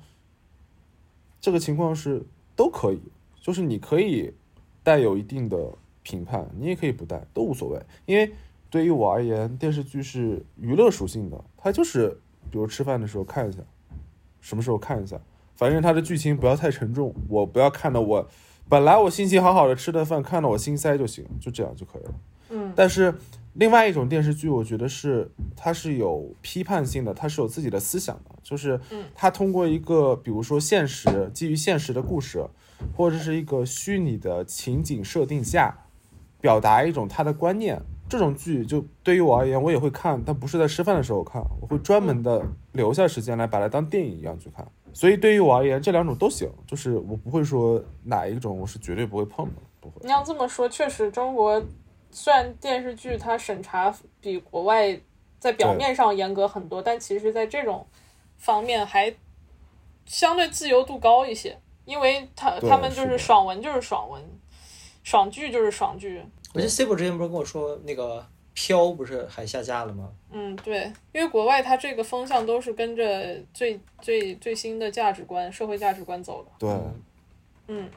[SPEAKER 3] 这个情况是都可以，就是你可以带有一定的评判，你也可以不带，都无所谓。因为对于我而言，电视剧是娱乐属性的，它就是比如吃饭的时候看一下，什么时候看一下。反正它的剧情不要太沉重，我不要看的我，本来我心情好好的吃的饭，看到我心塞就行，就这样就可以了。
[SPEAKER 1] 嗯。
[SPEAKER 3] 但是另外一种电视剧，我觉得是它是有批判性的，它是有自己的思想的，就是它通过一个比如说现实基于现实的故事，或者是一个虚拟的情景设定下，表达一种他的观念。这种剧就对于我而言，我也会看，但不是在吃饭的时候看，我会专门的留下时间来把它当电影一样去看。所以对于我而言，这两种都行，就是我不会说哪一种我是绝对不会碰的，不会。
[SPEAKER 1] 你要这么说，确实中国虽然电视剧它审查比国外在表面上严格很多，但其实在这种方面还相对自由度高一些，因为他他们就是爽文就是爽文，爽剧就是爽剧。
[SPEAKER 2] 我记得 C 博之前不是跟我说那个。飘不是还下架了吗？
[SPEAKER 1] 嗯，对，因为国外它这个风向都是跟着最最最新的价值观、社会价值观走的。
[SPEAKER 3] 对，
[SPEAKER 1] 嗯，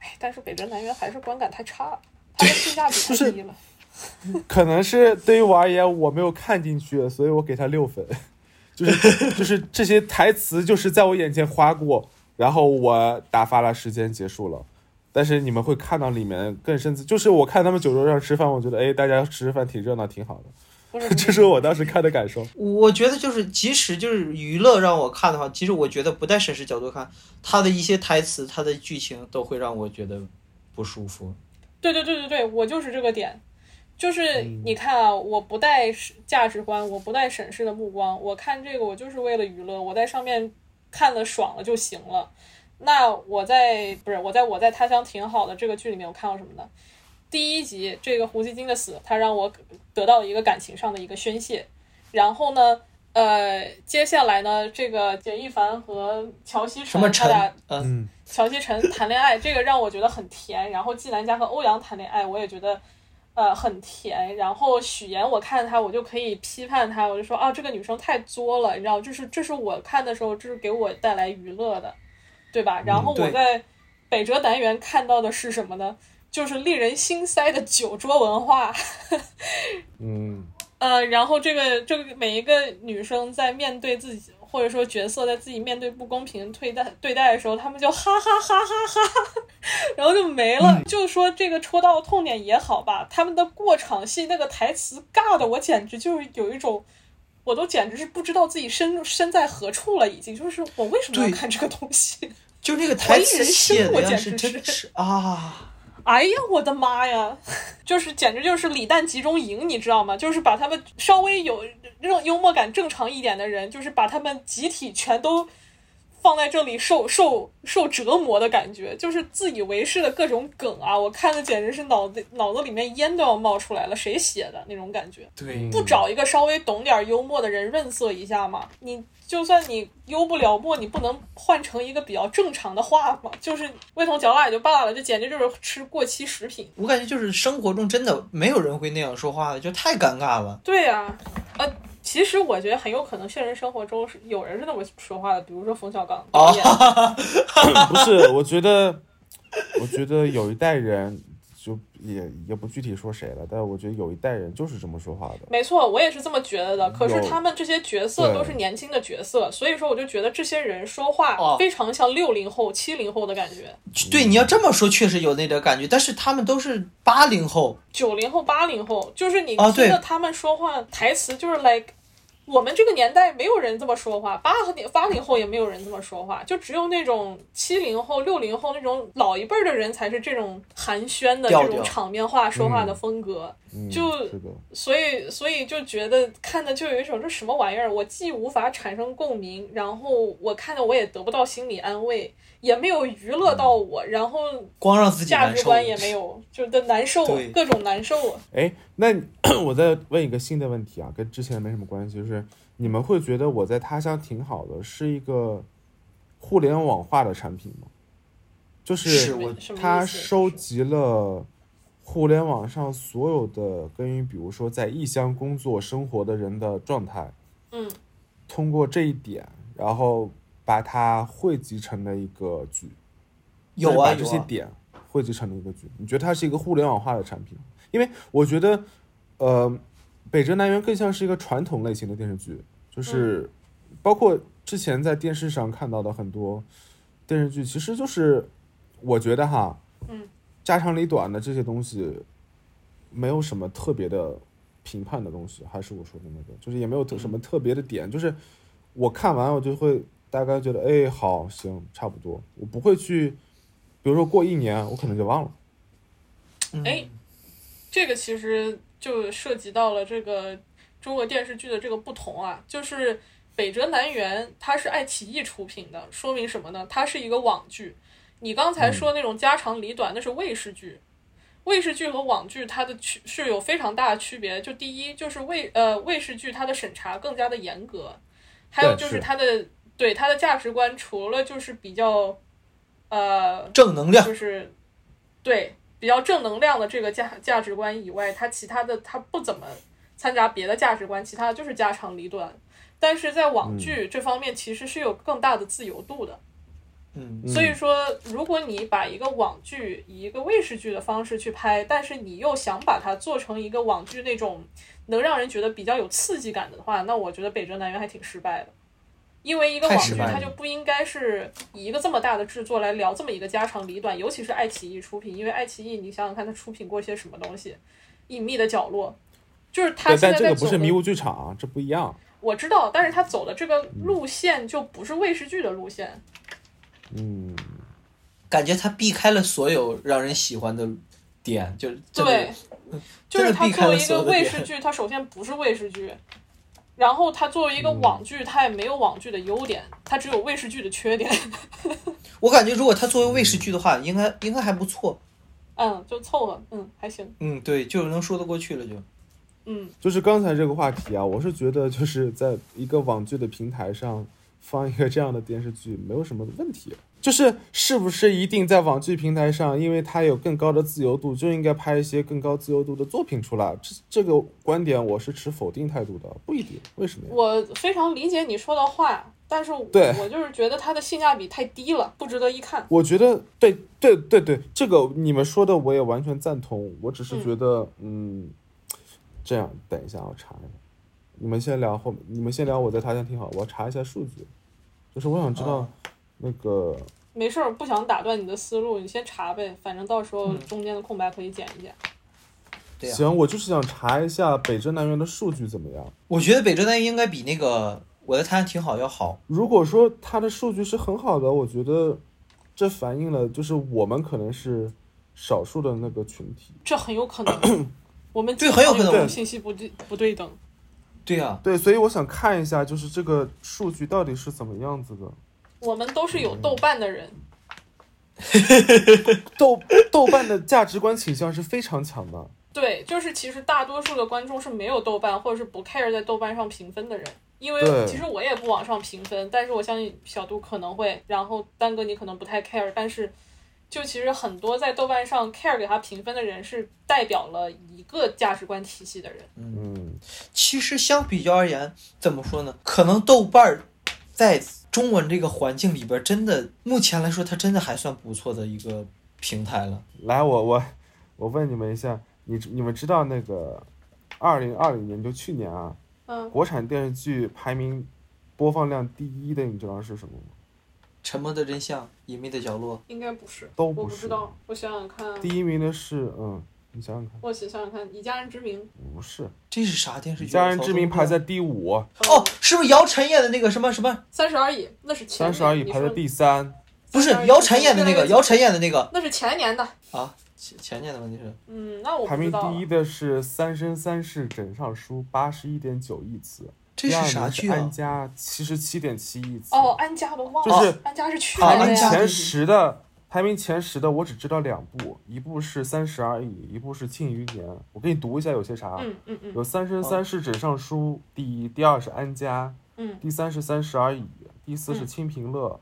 [SPEAKER 1] 哎，但是北辙南辕还是观感太差了，它的 性价比太低了。
[SPEAKER 3] 可能是对于我而言，我没有看进去，所以我给他六分。就是就是这些台词就是在我眼前划过，然后我打发了时间结束了。但是你们会看到里面更深，就是我看他们酒桌上吃饭，我觉得哎，大家吃吃饭挺热闹，挺好的。这是我当时看的感受。
[SPEAKER 2] 我觉得就是，即使就是娱乐让我看的话，其实我觉得不带审视角度看，他的一些台词、他的剧情都会让我觉得不舒服。
[SPEAKER 1] 对对对对对，我就是这个点，就是你看啊，我不带价值观，我不带审视的目光，我看这个我就是为了娱乐，我在上面看了爽了就行了。那我在不是我在我在他乡挺好的这个剧里面，我看到什么呢？第一集这个胡锡进的死，他让我得到一个感情上的一个宣泄。然后呢，呃，接下来呢，这个简亦凡和乔西晨他俩，
[SPEAKER 2] 嗯，
[SPEAKER 1] 乔西晨谈恋爱，这个让我觉得很甜。然后季兰佳和欧阳谈恋爱，我也觉得。呃，很甜。然后许岩，我看他，我就可以批判他，我就说啊，这个女生太作了，你知道，就是这是我看的时候，这是给我带来娱乐的，对吧？然后我在北辙南辕看到的是什么呢？就是令人心塞的酒桌文化。
[SPEAKER 3] 嗯。
[SPEAKER 1] 呃，然后这个这个每一个女生在面对自己。或者说角色在自己面对不公平对待对待的时候，他们就哈哈哈哈哈，然后就没了。就说这个戳到痛点也好吧，他们的过场戏那个台词尬的我简直就是有一种，我都简直是不知道自己身身在何处了，已经就是我为什么要看这个东西？
[SPEAKER 2] 就那个台词写
[SPEAKER 1] 的
[SPEAKER 2] 呀，
[SPEAKER 1] 是
[SPEAKER 2] 真是啊。
[SPEAKER 1] 哎呀，我的妈呀！就是简直就是李诞集中营，你知道吗？就是把他们稍微有那种幽默感正常一点的人，就是把他们集体全都放在这里受受受折磨的感觉，就是自以为是的各种梗啊！我看的简直是脑子脑子里面烟都要冒出来了，谁写的那种感觉？
[SPEAKER 2] 对，
[SPEAKER 1] 不找一个稍微懂点幽默的人润色一下吗？你。就算你幽不了默，你不能换成一个比较正常的话吗？就是味同嚼蜡也就罢了，这简直就是吃过期食品。
[SPEAKER 2] 我感觉就是生活中真的没有人会那样说话的，就太尴尬了。
[SPEAKER 1] 对呀，呃，其实我觉得很有可能现实生活中是有人是那么说话的，比如说冯小刚导演。
[SPEAKER 3] 不是，我觉得，我觉得有一代人。就也也不具体说谁了，但我觉得有一代人就是这么说话的。
[SPEAKER 1] 没错，我也是这么觉得的。可是他们这些角色都是年轻的角色，所以说我就觉得这些人说话非常像六零后、七零后的感觉。
[SPEAKER 2] 对，你要这么说，确实有那点感觉。但是他们都是八零后、
[SPEAKER 1] 九零后、八零后，就是你听着他们说话台词，就是 like。我们这个年代没有人这么说话，八和八零后也没有人这么说话，就只有那种七零后、六零后那种老一辈的人才是这种寒暄的这种场面话说话的风格。就所以所以就觉得看的就有一种这什么玩意儿，我既无法产生共鸣，然后我看的我也得不到心理安慰。也没有娱乐到我，然后
[SPEAKER 2] 光让自己
[SPEAKER 1] 价值观也没 有，就的难受，各种难受。
[SPEAKER 3] 哎，那 我再问一个新的问题啊，跟之前没什么关系，就是你们会觉得我在他乡挺好的，是一个互联网化的产品吗？就是他收集了互联网上所有的关于比如说在异乡工作生活的人的状态，
[SPEAKER 1] 嗯，
[SPEAKER 3] 通过这一点，然后。把它汇集成了一个剧，
[SPEAKER 2] 有啊，
[SPEAKER 3] 这些点汇集成了一个剧。你觉得它是一个互联网化的产品？因为我觉得，呃，《北辙南辕》更像是一个传统类型的电视剧，就是包括之前在电视上看到的很多电视剧，其实就是我觉得哈，
[SPEAKER 1] 嗯，
[SPEAKER 3] 家长里短的这些东西，没有什么特别的评判的东西。还是我说的那个，就是也没有特什么特别的点，就是我看完我就会。大概觉得哎好行差不多，我不会去，比如说过一年我可能就忘了。
[SPEAKER 1] 哎，这个其实就涉及到了这个中国电视剧的这个不同啊，就是《北辙南辕》它是爱奇艺出品的，说明什么呢？它是一个网剧。你刚才说那种家长里短那是卫视剧，卫视剧和网剧它的区是有非常大的区别。就第一就是卫呃卫视剧它的审查更加的严格，还有就是它的。对它的价值观，除了就是比较，呃，
[SPEAKER 2] 正能量，
[SPEAKER 1] 就是对比较正能量的这个价价值观以外，他其他的他不怎么掺杂别的价值观，其他的就是家长里短。但是在网剧这方面，其实是有更大的自由度的。
[SPEAKER 2] 嗯，
[SPEAKER 1] 所以说，如果你把一个网剧以一个卫视剧的方式去拍，但是你又想把它做成一个网剧那种能让人觉得比较有刺激感的话，那我觉得《北辙南辕》还挺失败的。因为一个网剧，它就不应该是以一个这么大的制作来聊这么一个家长里短，尤其是爱奇艺出品。因为爱奇艺，你想想看，它出品过些什么东西，《隐秘的角落》，就是它现在在
[SPEAKER 3] 走。这个不是迷雾剧场，这不一样。
[SPEAKER 1] 我知道，但是它走的这个路线就不是卫视剧的路线。
[SPEAKER 3] 嗯，
[SPEAKER 2] 感觉它避开了所有让人喜欢的点，就是
[SPEAKER 1] 对，就是它作为一个卫视剧，它首先不是卫视剧。然后它作为一个网剧，它也没有网剧的优点，它只有卫视剧的缺点。
[SPEAKER 2] 我感觉如果它作为卫视剧的话，应该应该还不错。
[SPEAKER 1] 嗯，就凑合，嗯，还行。
[SPEAKER 2] 嗯，对，就能说得过去了，就。
[SPEAKER 1] 嗯，
[SPEAKER 3] 就是刚才这个话题啊，我是觉得就是在一个网剧的平台上放一个这样的电视剧没有什么问题。就是是不是一定在网剧平台上，因为它有更高的自由度，就应该拍一些更高自由度的作品出来？这这个观点我是持否定态度的，不一定。为什么？
[SPEAKER 1] 我非常理解你说的话，但是
[SPEAKER 3] 对
[SPEAKER 1] 我就是觉得它的性价比太低了，不值得一看。
[SPEAKER 3] 我觉得对对对对，这个你们说的我也完全赞同。我只是觉得，嗯。这样，等一下，我查一下。你们先聊后，你们先聊。我在他乡挺好，我查一下数据。就是我想知道，那个。
[SPEAKER 1] 没事儿，不想打断你的思路，你先查呗。反正到时候中间的空白可以剪一剪。
[SPEAKER 3] 行，我就是想查一下北浙南园的数据怎么样。
[SPEAKER 2] 我觉得北浙南园应该比那个我的他乡挺好要好。
[SPEAKER 3] 如果说它的数据是很好的，我觉得这反映了就是我们可能是少数的那个群体。
[SPEAKER 1] 这很有可能。我们
[SPEAKER 2] 对很有可能
[SPEAKER 1] 信息不对不对等，
[SPEAKER 2] 对呀，
[SPEAKER 3] 对，所以我想看一下，就是这个数据到底是怎么样子的。
[SPEAKER 1] 我们都是有豆瓣的人，
[SPEAKER 3] 豆豆瓣的价值观倾向是非常强的。
[SPEAKER 1] 对，就是其实大多数的观众是没有豆瓣或者是不 care 在豆瓣上评分的人，因为其实我也不往上评分，但是我相信小杜可能会，然后丹哥你可能不太 care，但是。就其实很多在豆瓣上 care 给他评分的人，是代表了一个价值观体系的人。
[SPEAKER 3] 嗯，
[SPEAKER 2] 其实相比较而言，怎么说呢？可能豆瓣儿在中文这个环境里边，真的目前来说，它真的还算不错的一个平台了。
[SPEAKER 3] 来，我我我问你们一下，你你们知道那个二零二零年就去年啊，
[SPEAKER 1] 嗯，
[SPEAKER 3] 国产电视剧排名播放量第一的，你知道是什么吗？
[SPEAKER 2] 沉默的真相，隐秘的角落，
[SPEAKER 1] 应该不是，
[SPEAKER 3] 都
[SPEAKER 1] 不是。我不知道，我想想看。
[SPEAKER 3] 第一名的是，嗯，你想想看。
[SPEAKER 1] 我想想看，以家人之名。
[SPEAKER 3] 不是，
[SPEAKER 2] 这是啥电视剧？
[SPEAKER 3] 家人之名排在第五。哦，
[SPEAKER 2] 是不是姚晨演的那个什么什么？
[SPEAKER 1] 三十而已，那是
[SPEAKER 3] 三十而已排在第三。
[SPEAKER 2] 不是姚晨演的那个，姚晨演的那个。
[SPEAKER 1] 那是前年的。
[SPEAKER 2] 啊，前前年的问题是。
[SPEAKER 1] 嗯，那我
[SPEAKER 3] 排名第一的是《三生三世枕上书》，八十一点九亿次。
[SPEAKER 2] 这是啥剧
[SPEAKER 3] 啊？安家七十七点七亿次。
[SPEAKER 1] 哦，安家我忘
[SPEAKER 3] 了。就是
[SPEAKER 1] 安家是去
[SPEAKER 3] 年前十的，排名前十的，我只知道两部，一部是《三十而已》，一部是《庆余年》。我给你读一下有些啥。
[SPEAKER 1] 嗯嗯嗯。
[SPEAKER 3] 有《三生三世枕上书》第一，第二是《安家》，
[SPEAKER 1] 嗯，
[SPEAKER 3] 第三是《三十而已》，第四是《清平乐》，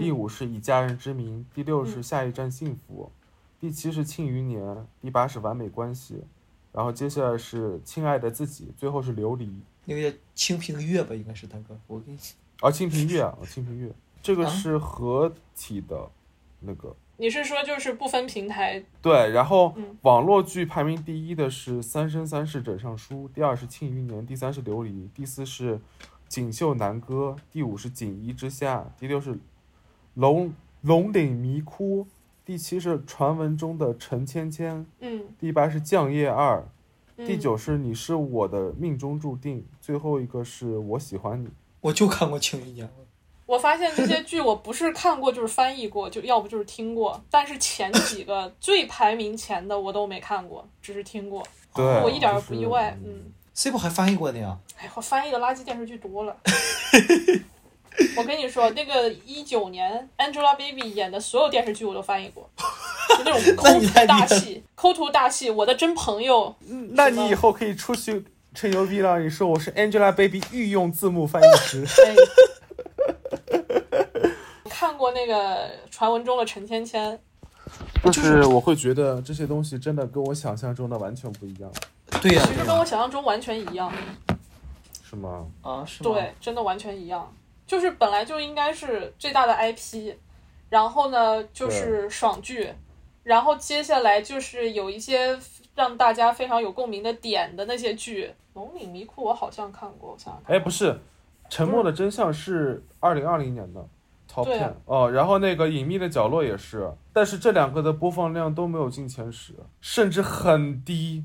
[SPEAKER 3] 第五是以家人之名，第六是下一站幸福，第七是《庆余年》，第八是完美关系，然后接下来是亲爱的自己，最后是琉璃。
[SPEAKER 2] 那个叫《清平乐》吧，应该是大哥，我给你。
[SPEAKER 3] 啊，《清平乐》啊，《清平乐》这个是合体的，那个。
[SPEAKER 1] 你是说就是不分平台？
[SPEAKER 3] 对，然后网络剧排名第一的是《三生三世枕上书》，第二是《庆余年》，第三是《琉璃》，第四是《锦绣南歌》，第五是《锦衣之下》，第六是《龙龙岭迷窟》，第七是传闻中的陈芊芊，
[SPEAKER 1] 嗯，
[SPEAKER 3] 第八是《降夜二》。第九是你是我的命中注定，最后一个是我喜欢你。
[SPEAKER 2] 我就看过《庆余年》。
[SPEAKER 1] 我发现这些剧我不是看过就是翻译过，就要不就是听过。但是前几个 最排名前的我都没看过，只是听过。
[SPEAKER 3] 对，
[SPEAKER 1] 我一点也不意外。嗯，
[SPEAKER 2] 这部还翻译过的呀？
[SPEAKER 1] 哎，我翻译的垃圾电视剧多了。我跟你说，那个一九年 Angelababy 演的所有电视剧我都翻译过。就那种 抠图大戏，抠图大戏，我的真朋友。
[SPEAKER 3] 那你以后可以出去吹牛逼了。你说我是 Angelababy 御用字幕翻译师。
[SPEAKER 1] 看过那个传闻中的陈芊芊，
[SPEAKER 3] 就是我会觉得这些东西真的跟我想象中的完全不一样。
[SPEAKER 2] 对呀，
[SPEAKER 1] 其实跟我想象中完全一样。
[SPEAKER 3] 是吗？
[SPEAKER 2] 啊，是
[SPEAKER 1] 吗？对，真的完全一样。就是本来就应该是最大的 IP，然后呢就是爽剧。然后接下来就是有一些让大家非常有共鸣的点的那些剧，《龙岭迷窟》我好像看过，我想想看。
[SPEAKER 3] 哎，不是，《沉默的真相》是二零二零年的 Top Ten 哦，然后那个《隐秘的角落》也是，但是这两个的播放量都没有进前十，甚至很低，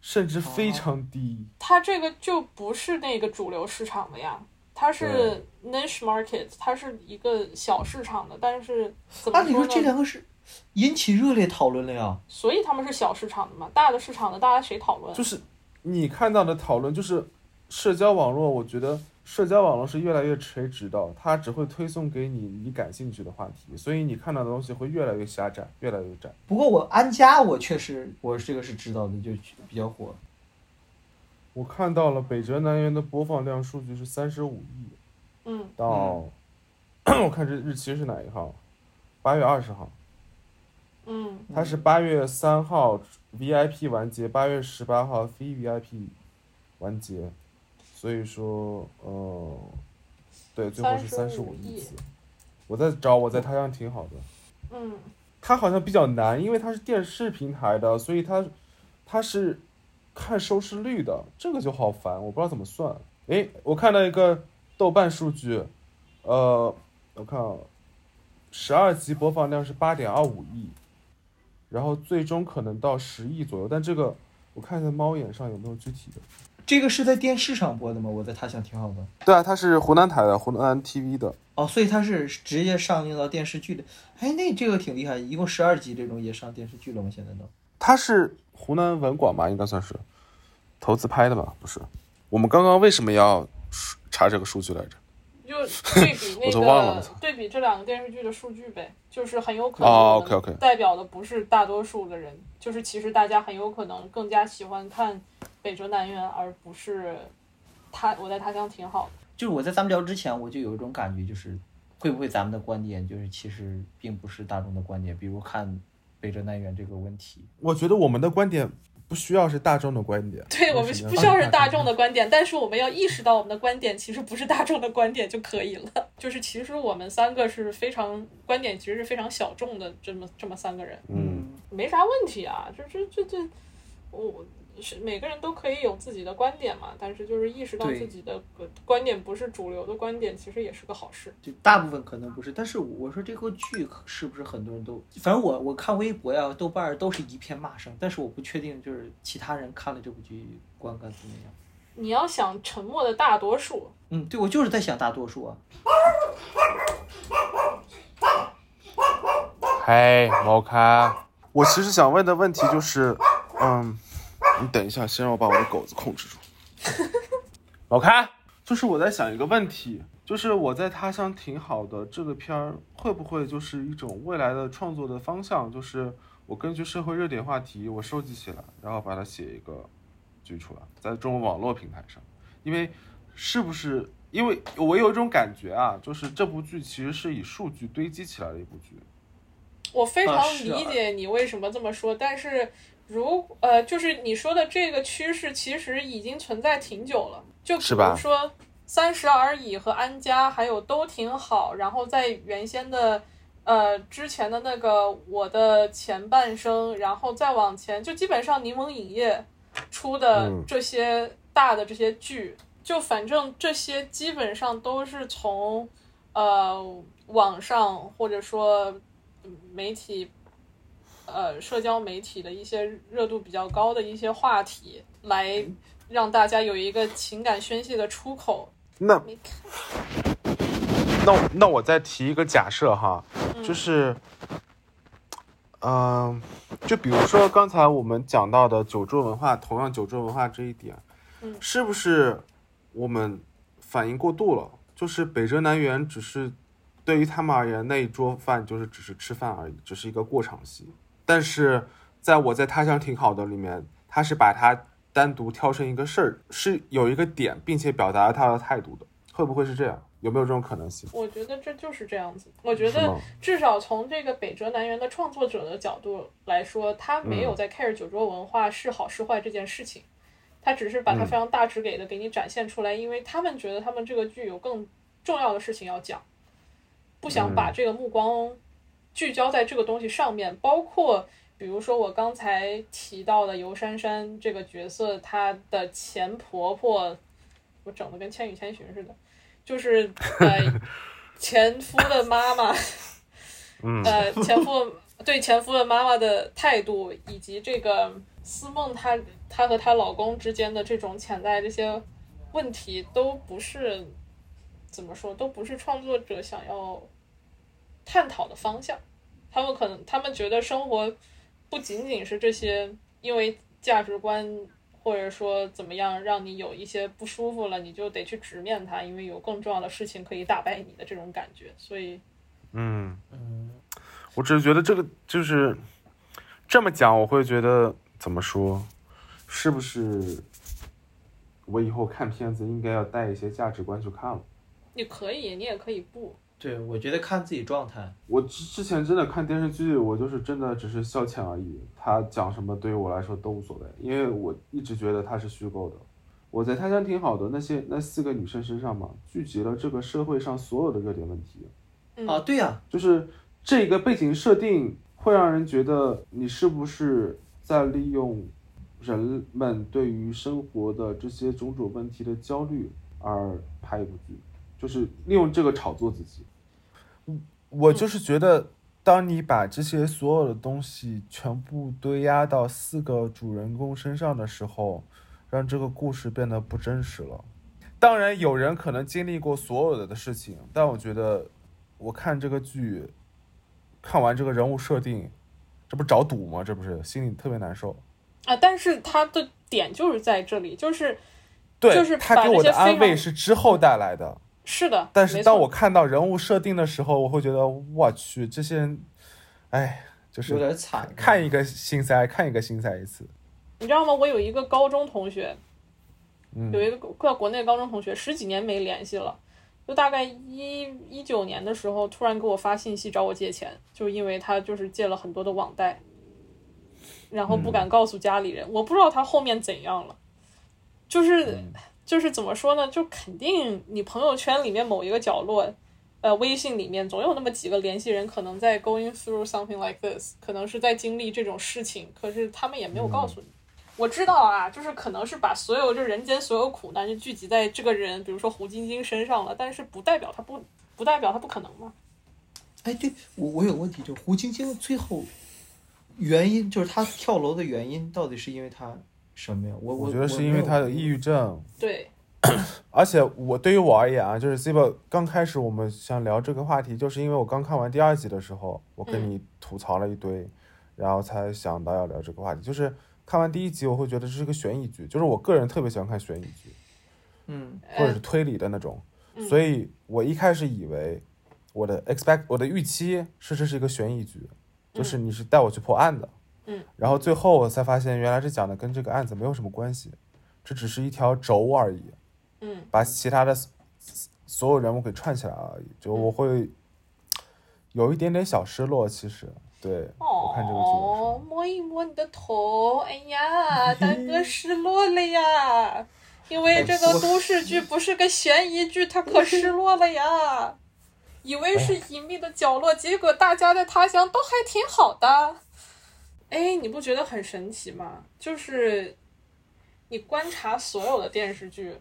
[SPEAKER 3] 甚至非常低。
[SPEAKER 1] 它这个就不是那个主流市场的呀，它是 niche market，它是一个小市场的，但是怎么说
[SPEAKER 2] 呢？这两个是。引起热烈讨论了呀，
[SPEAKER 1] 所以他们是小市场的嘛，大的市场的大家谁讨论？
[SPEAKER 3] 就是你看到的讨论，就是社交网络，我觉得社交网络是越来越垂直的，它只会推送给你你感兴趣的话题，所以你看到的东西会越来越狭窄，越来越窄。
[SPEAKER 2] 不过我安家，我确实我这个是知道的，就比较火。
[SPEAKER 3] 我看到了北辙南辕的播放量数据是三十五亿，
[SPEAKER 1] 嗯，
[SPEAKER 3] 到 我看这日期是哪一号？八月二十号。
[SPEAKER 1] 嗯，
[SPEAKER 3] 它是八月三号 VIP 完结，八月十八号非 VIP 完结，所以说，呃，对，最后是三十五亿次。我在找，我在他乡挺好的。
[SPEAKER 1] 嗯，
[SPEAKER 3] 他好像比较难，因为他是电视平台的，所以他，他是看收视率的，这个就好烦，我不知道怎么算。诶，我看到一个豆瓣数据，呃，我看啊十二集播放量是八点二五亿。然后最终可能到十亿左右，但这个我看一下猫眼上有没有具体的。
[SPEAKER 2] 这个是在电视上播的吗？我在他乡挺好的。
[SPEAKER 3] 对啊，它是湖南台的，湖南 TV 的。
[SPEAKER 2] 哦，所以它是直接上映到电视剧的。哎，那这个挺厉害，一共十二集这种也上电视剧了吗？现在都？
[SPEAKER 3] 它是湖南文广吧，应该算是投资拍的吧？不是。我们刚刚为什么要查这个数据来着？
[SPEAKER 1] 就对比那个，对比这两个电视剧的数据呗，就是很有可能代表的不是大多数的人，就是其实大家很有可能更加喜欢看《北辙南辕》，而不是他我在他乡挺好的。
[SPEAKER 2] 就是我在咱们聊之前，我就有一种感觉，就是会不会咱们的观点就是其实并不是大众的观点，比如看《北辙南辕》这个问题，
[SPEAKER 3] 我觉得我们的观点。不需要是大众的观点，
[SPEAKER 1] 对我们不需要是大众的观点，但是我们要意识到我们的观点其实不是大众的观点就可以了。就是其实我们三个是非常观点，其实是非常小众的这么这么三个人，
[SPEAKER 3] 嗯，
[SPEAKER 1] 没啥问题啊，这这这这我。是每个人都可以有自己的观点嘛，但是就是意识到自己的观点不是主流的观点，其实也是个好事。
[SPEAKER 2] 就大部分可能不是，但是我说这个剧是不是很多人都，反正我我看微博呀、豆瓣都是一片骂声，但是我不确定就是其他人看了这部剧观感怎么样。
[SPEAKER 1] 你要想沉默的大多数，
[SPEAKER 2] 嗯，对，我就是在想大多数啊。
[SPEAKER 3] 嘿，猫咖，我其实想问的问题就是，嗯。你等一下，先让我把我的狗子控制住。老开，就是我在想一个问题，就是我在他乡挺好的这个片儿，会不会就是一种未来的创作的方向？就是我根据社会热点话题，我收集起来，然后把它写一个剧出来，在这种网络平台上。因为是不是？因为我有一种感觉啊，就是这部剧其实是以数据堆积起来的一部剧。
[SPEAKER 1] 我非常理解你为什么这么说，但是。如呃，就是你说的这个趋势，其实已经存在挺久了。就比如说《三十而已》和《安家》，还有都挺好。然后在原先的呃之前的那个《我的前半生》，然后再往前，就基本上柠檬影业出的这些大的这些剧，就反正这些基本上都是从呃网上或者说媒体。呃，社交媒体的一些热度比较高的一些话题，来让大家有一个情感宣泄的出口。
[SPEAKER 3] 那，那那我再提一个假设哈，就是，嗯，就比如说刚才我们讲到的酒桌文化，同样酒桌文化这一点，
[SPEAKER 1] 嗯，
[SPEAKER 3] 是不是我们反应过度了？就是北辙南辕只是对于他们而言，那一桌饭就是只是吃饭而已，只是一个过场戏。但是，在我在他乡挺好的里面，他是把它单独挑成一个事儿，是有一个点，并且表达了他的态度的，会不会是这样？有没有这种可能性？
[SPEAKER 1] 我觉得这就是这样子。我觉得至少从这个北辙南辕的创作者的角度来说，他没有在 care 九州文化是好是坏这件事情，他只是把它非常大致给的给你展现出来，因为他们觉得他们这个剧有更重要的事情要讲，不想把这个目光。聚焦在这个东西上面，包括比如说我刚才提到的尤珊珊这个角色，她的前婆婆，我整的跟《千与千寻》似的，就是呃 前夫的妈妈，呃前夫对前夫的妈妈的态度，以及这个思梦她她和她老公之间的这种潜在这些问题，都不是怎么说，都不是创作者想要。探讨的方向，他们可能他们觉得生活不仅仅是这些，因为价值观或者说怎么样让你有一些不舒服了，你就得去直面它，因为有更重要的事情可以打败你的这种感觉。所以，
[SPEAKER 3] 嗯嗯，我只是觉得这个就是这么讲，我会觉得怎么说，是不是我以后看片子应该要带一些价值观去看了？
[SPEAKER 1] 你可以，你也可以不。
[SPEAKER 2] 对，我觉得看自己状态。
[SPEAKER 3] 我之之前真的看电视剧，我就是真的只是消遣而已。他讲什么对于我来说都无所谓，因为我一直觉得他是虚构的。我在他乡挺好的那些那四个女生身上嘛，聚集了这个社会上所有的热点问题。
[SPEAKER 2] 啊，对呀，
[SPEAKER 3] 就是这个背景设定会让人觉得你是不是在利用人们对于生活的这些种种问题的焦虑而拍一部剧，就是利用这个炒作自己。我就是觉得，当你把这些所有的东西全部堆压到四个主人公身上的时候，让这个故事变得不真实了。当然，有人可能经历过所有的的事情，但我觉得，我看这个剧，看完这个人物设定，这不找赌吗？这不是心里特别难受
[SPEAKER 1] 啊！但是他的点就是在这里，就是，
[SPEAKER 3] 对，
[SPEAKER 1] 就是
[SPEAKER 3] 他给我的安慰是之后带来的。
[SPEAKER 1] 是的，
[SPEAKER 3] 但是当我看到人物设定的时候，我会觉得我去，这些人，哎，就是
[SPEAKER 2] 有点惨。
[SPEAKER 3] 看一个心塞，看一个心塞一次。
[SPEAKER 1] 你知道吗？我有一个高中同学，
[SPEAKER 3] 嗯，
[SPEAKER 1] 有一个在国内高中同学，十几年没联系了，就大概一一九年的时候，突然给我发信息找我借钱，就因为他就是借了很多的网贷，然后不敢告诉家里人，我不知道他后面怎样了，就是。就是怎么说呢？就肯定你朋友圈里面某一个角落，呃，微信里面总有那么几个联系人，可能在 going through something like this，可能是在经历这种事情，可是他们也没有告诉你。我知道啊，就是可能是把所有就人间所有苦难就聚集在这个人，比如说胡晶晶身上了，但是不代表他不不代表他不可能吗？
[SPEAKER 2] 哎，对我我有问题，就胡晶晶最后原因就是她跳楼的原因到底是因为她。什么呀？我
[SPEAKER 3] 我觉得是因为他的抑郁症。
[SPEAKER 1] 对，
[SPEAKER 3] 而且我对于我而言啊，就是 Ziba 刚开始我们想聊这个话题，就是因为我刚看完第二集的时候，我跟你吐槽了一堆，然后才想到要聊这个话题。就是看完第一集，我会觉得这是个悬疑剧，就是我个人特别喜欢看悬疑剧，
[SPEAKER 2] 嗯，
[SPEAKER 3] 或者是推理的那种，所以我一开始以为我的 expect 我的预期是这是一个悬疑剧，就是你是带我去破案的。
[SPEAKER 1] 嗯，
[SPEAKER 3] 然后最后我才发现，原来这讲的跟这个案子没有什么关系，这只是一条轴而已。
[SPEAKER 1] 嗯，
[SPEAKER 3] 把其他的所有人物给串起来而已。就我会有一点点小失落，其实对我看这个剧
[SPEAKER 1] 哦，摸一摸你的头，哎呀，大哥失落了呀，因为这个都市剧不是个悬疑剧，他可失落了呀。以为是隐秘的角落，结果大家在他乡都还挺好的。哎，你不觉得很神奇吗？就是你观察所有的电视剧，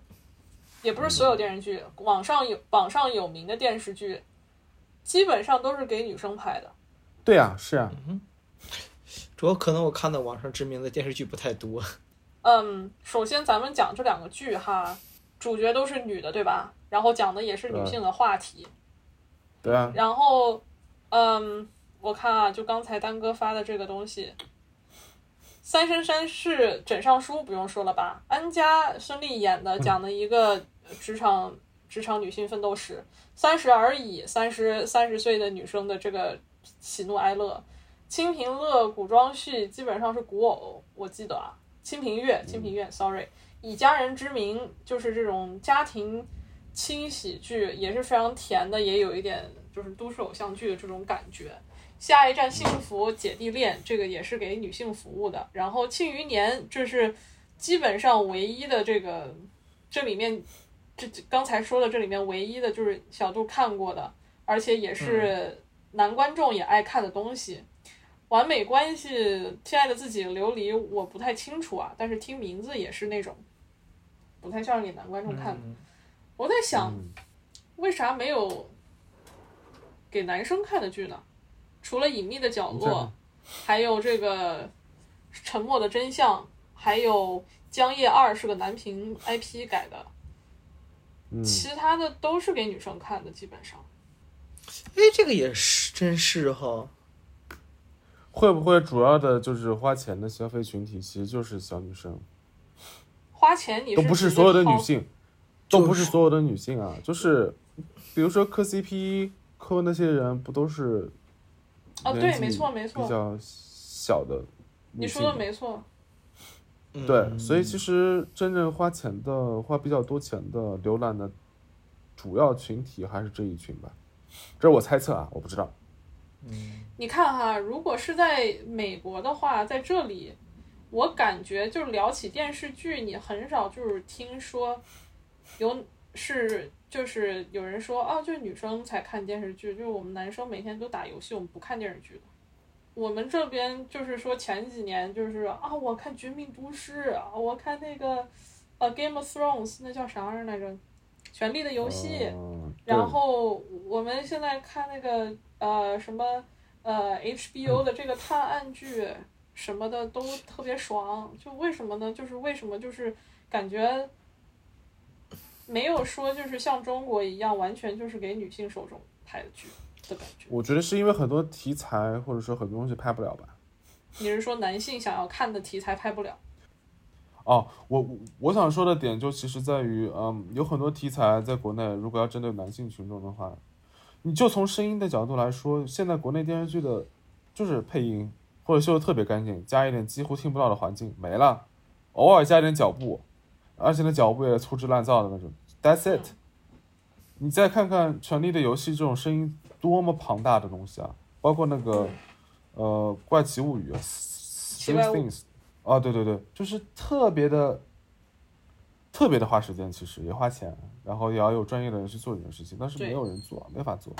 [SPEAKER 1] 也不是所有电视剧，网上有网上有名的电视剧，基本上都是给女生拍的。
[SPEAKER 3] 对啊，是啊。
[SPEAKER 2] 嗯，主要可能我看的网上知名的电视剧不太多。
[SPEAKER 1] 嗯，首先咱们讲这两个剧哈，主角都是女的，对吧？然后讲的也是女性的话题。
[SPEAKER 3] 对啊。
[SPEAKER 1] 然后，嗯。我看啊，就刚才丹哥发的这个东西，《三生三世枕上书》不用说了吧？安家孙俪演的，讲的一个职场职场女性奋斗史，三十而已，三十三十岁的女生的这个喜怒哀乐。《清平乐》古装剧基本上是古偶，我记得啊，《清平乐》《清平乐》，sorry，以家人之名就是这种家庭轻喜剧，也是非常甜的，也有一点就是都市偶像剧的这种感觉。下一站幸福姐弟恋，这个也是给女性服务的。然后庆余年，这是基本上唯一的这个，这里面这刚才说的这里面唯一的就是小杜看过的，而且也是男观众也爱看的东西。完美关系，亲爱的自己琉璃，我不太清楚啊，但是听名字也是那种不太像给男观众看的。我在想，为啥没有给男生看的剧呢？除了隐秘的角落，还有这个沉默的真相，还有江夜二是个男频 IP 改的，其他的都是给女生看的，基本上。
[SPEAKER 2] 哎，这个也是，真是哈。
[SPEAKER 3] 会不会主要的就是花钱的消费群体其实就是小女生？
[SPEAKER 1] 花钱你
[SPEAKER 3] 都不是所有的女性，都不
[SPEAKER 2] 是
[SPEAKER 3] 所有的女性啊，就是比如说磕 CP 磕那些人不都是？
[SPEAKER 1] 哦，对，没错没错，
[SPEAKER 3] 比较小的。
[SPEAKER 1] 你说的没错。
[SPEAKER 3] 对，所以其实真正花钱的、花比较多钱的浏览的主要群体还是这一群吧，这是我猜测啊，我不知道。
[SPEAKER 2] 嗯，
[SPEAKER 1] 你看哈，如果是在美国的话，在这里，我感觉就是聊起电视剧，你很少就是听说有是就是有人说啊，就是女生才看电视剧，就是我们男生每天都打游戏，我们不看电视剧的。我们这边就是说前几年就是啊，我看《绝命毒师》，我看那个呃《Game of Thrones》，那叫啥玩意儿来着，《权力的游戏》。然后我们现在看那个呃什么呃 HBO 的这个探案剧什么的都特别爽，就为什么呢？就是为什么就是感觉没有说就是像中国一样完全就是给女性受众拍的剧。的感觉，
[SPEAKER 3] 我觉得是因为很多题材或者说很多东西拍不了吧？
[SPEAKER 1] 你是说男性想要看的题材拍不了？
[SPEAKER 3] 哦，我我想说的点就其实在于，嗯，有很多题材在国内，如果要针对男性群众的话，你就从声音的角度来说，现在国内电视剧的，就是配音或者修的特别干净，加一点几乎听不到的环境没了，偶尔加点脚步，而且那脚步也粗制滥造的那种，That's it。你再看看《权力的游戏》这种声音。多么庞大的东西啊！包括那个，呃，《怪奇物语》，Strange Things，啊，对对对，就是特别的，特别的花时间，其实也花钱，然后也要有专业的人去做这件事情，但是没有人做，没法做。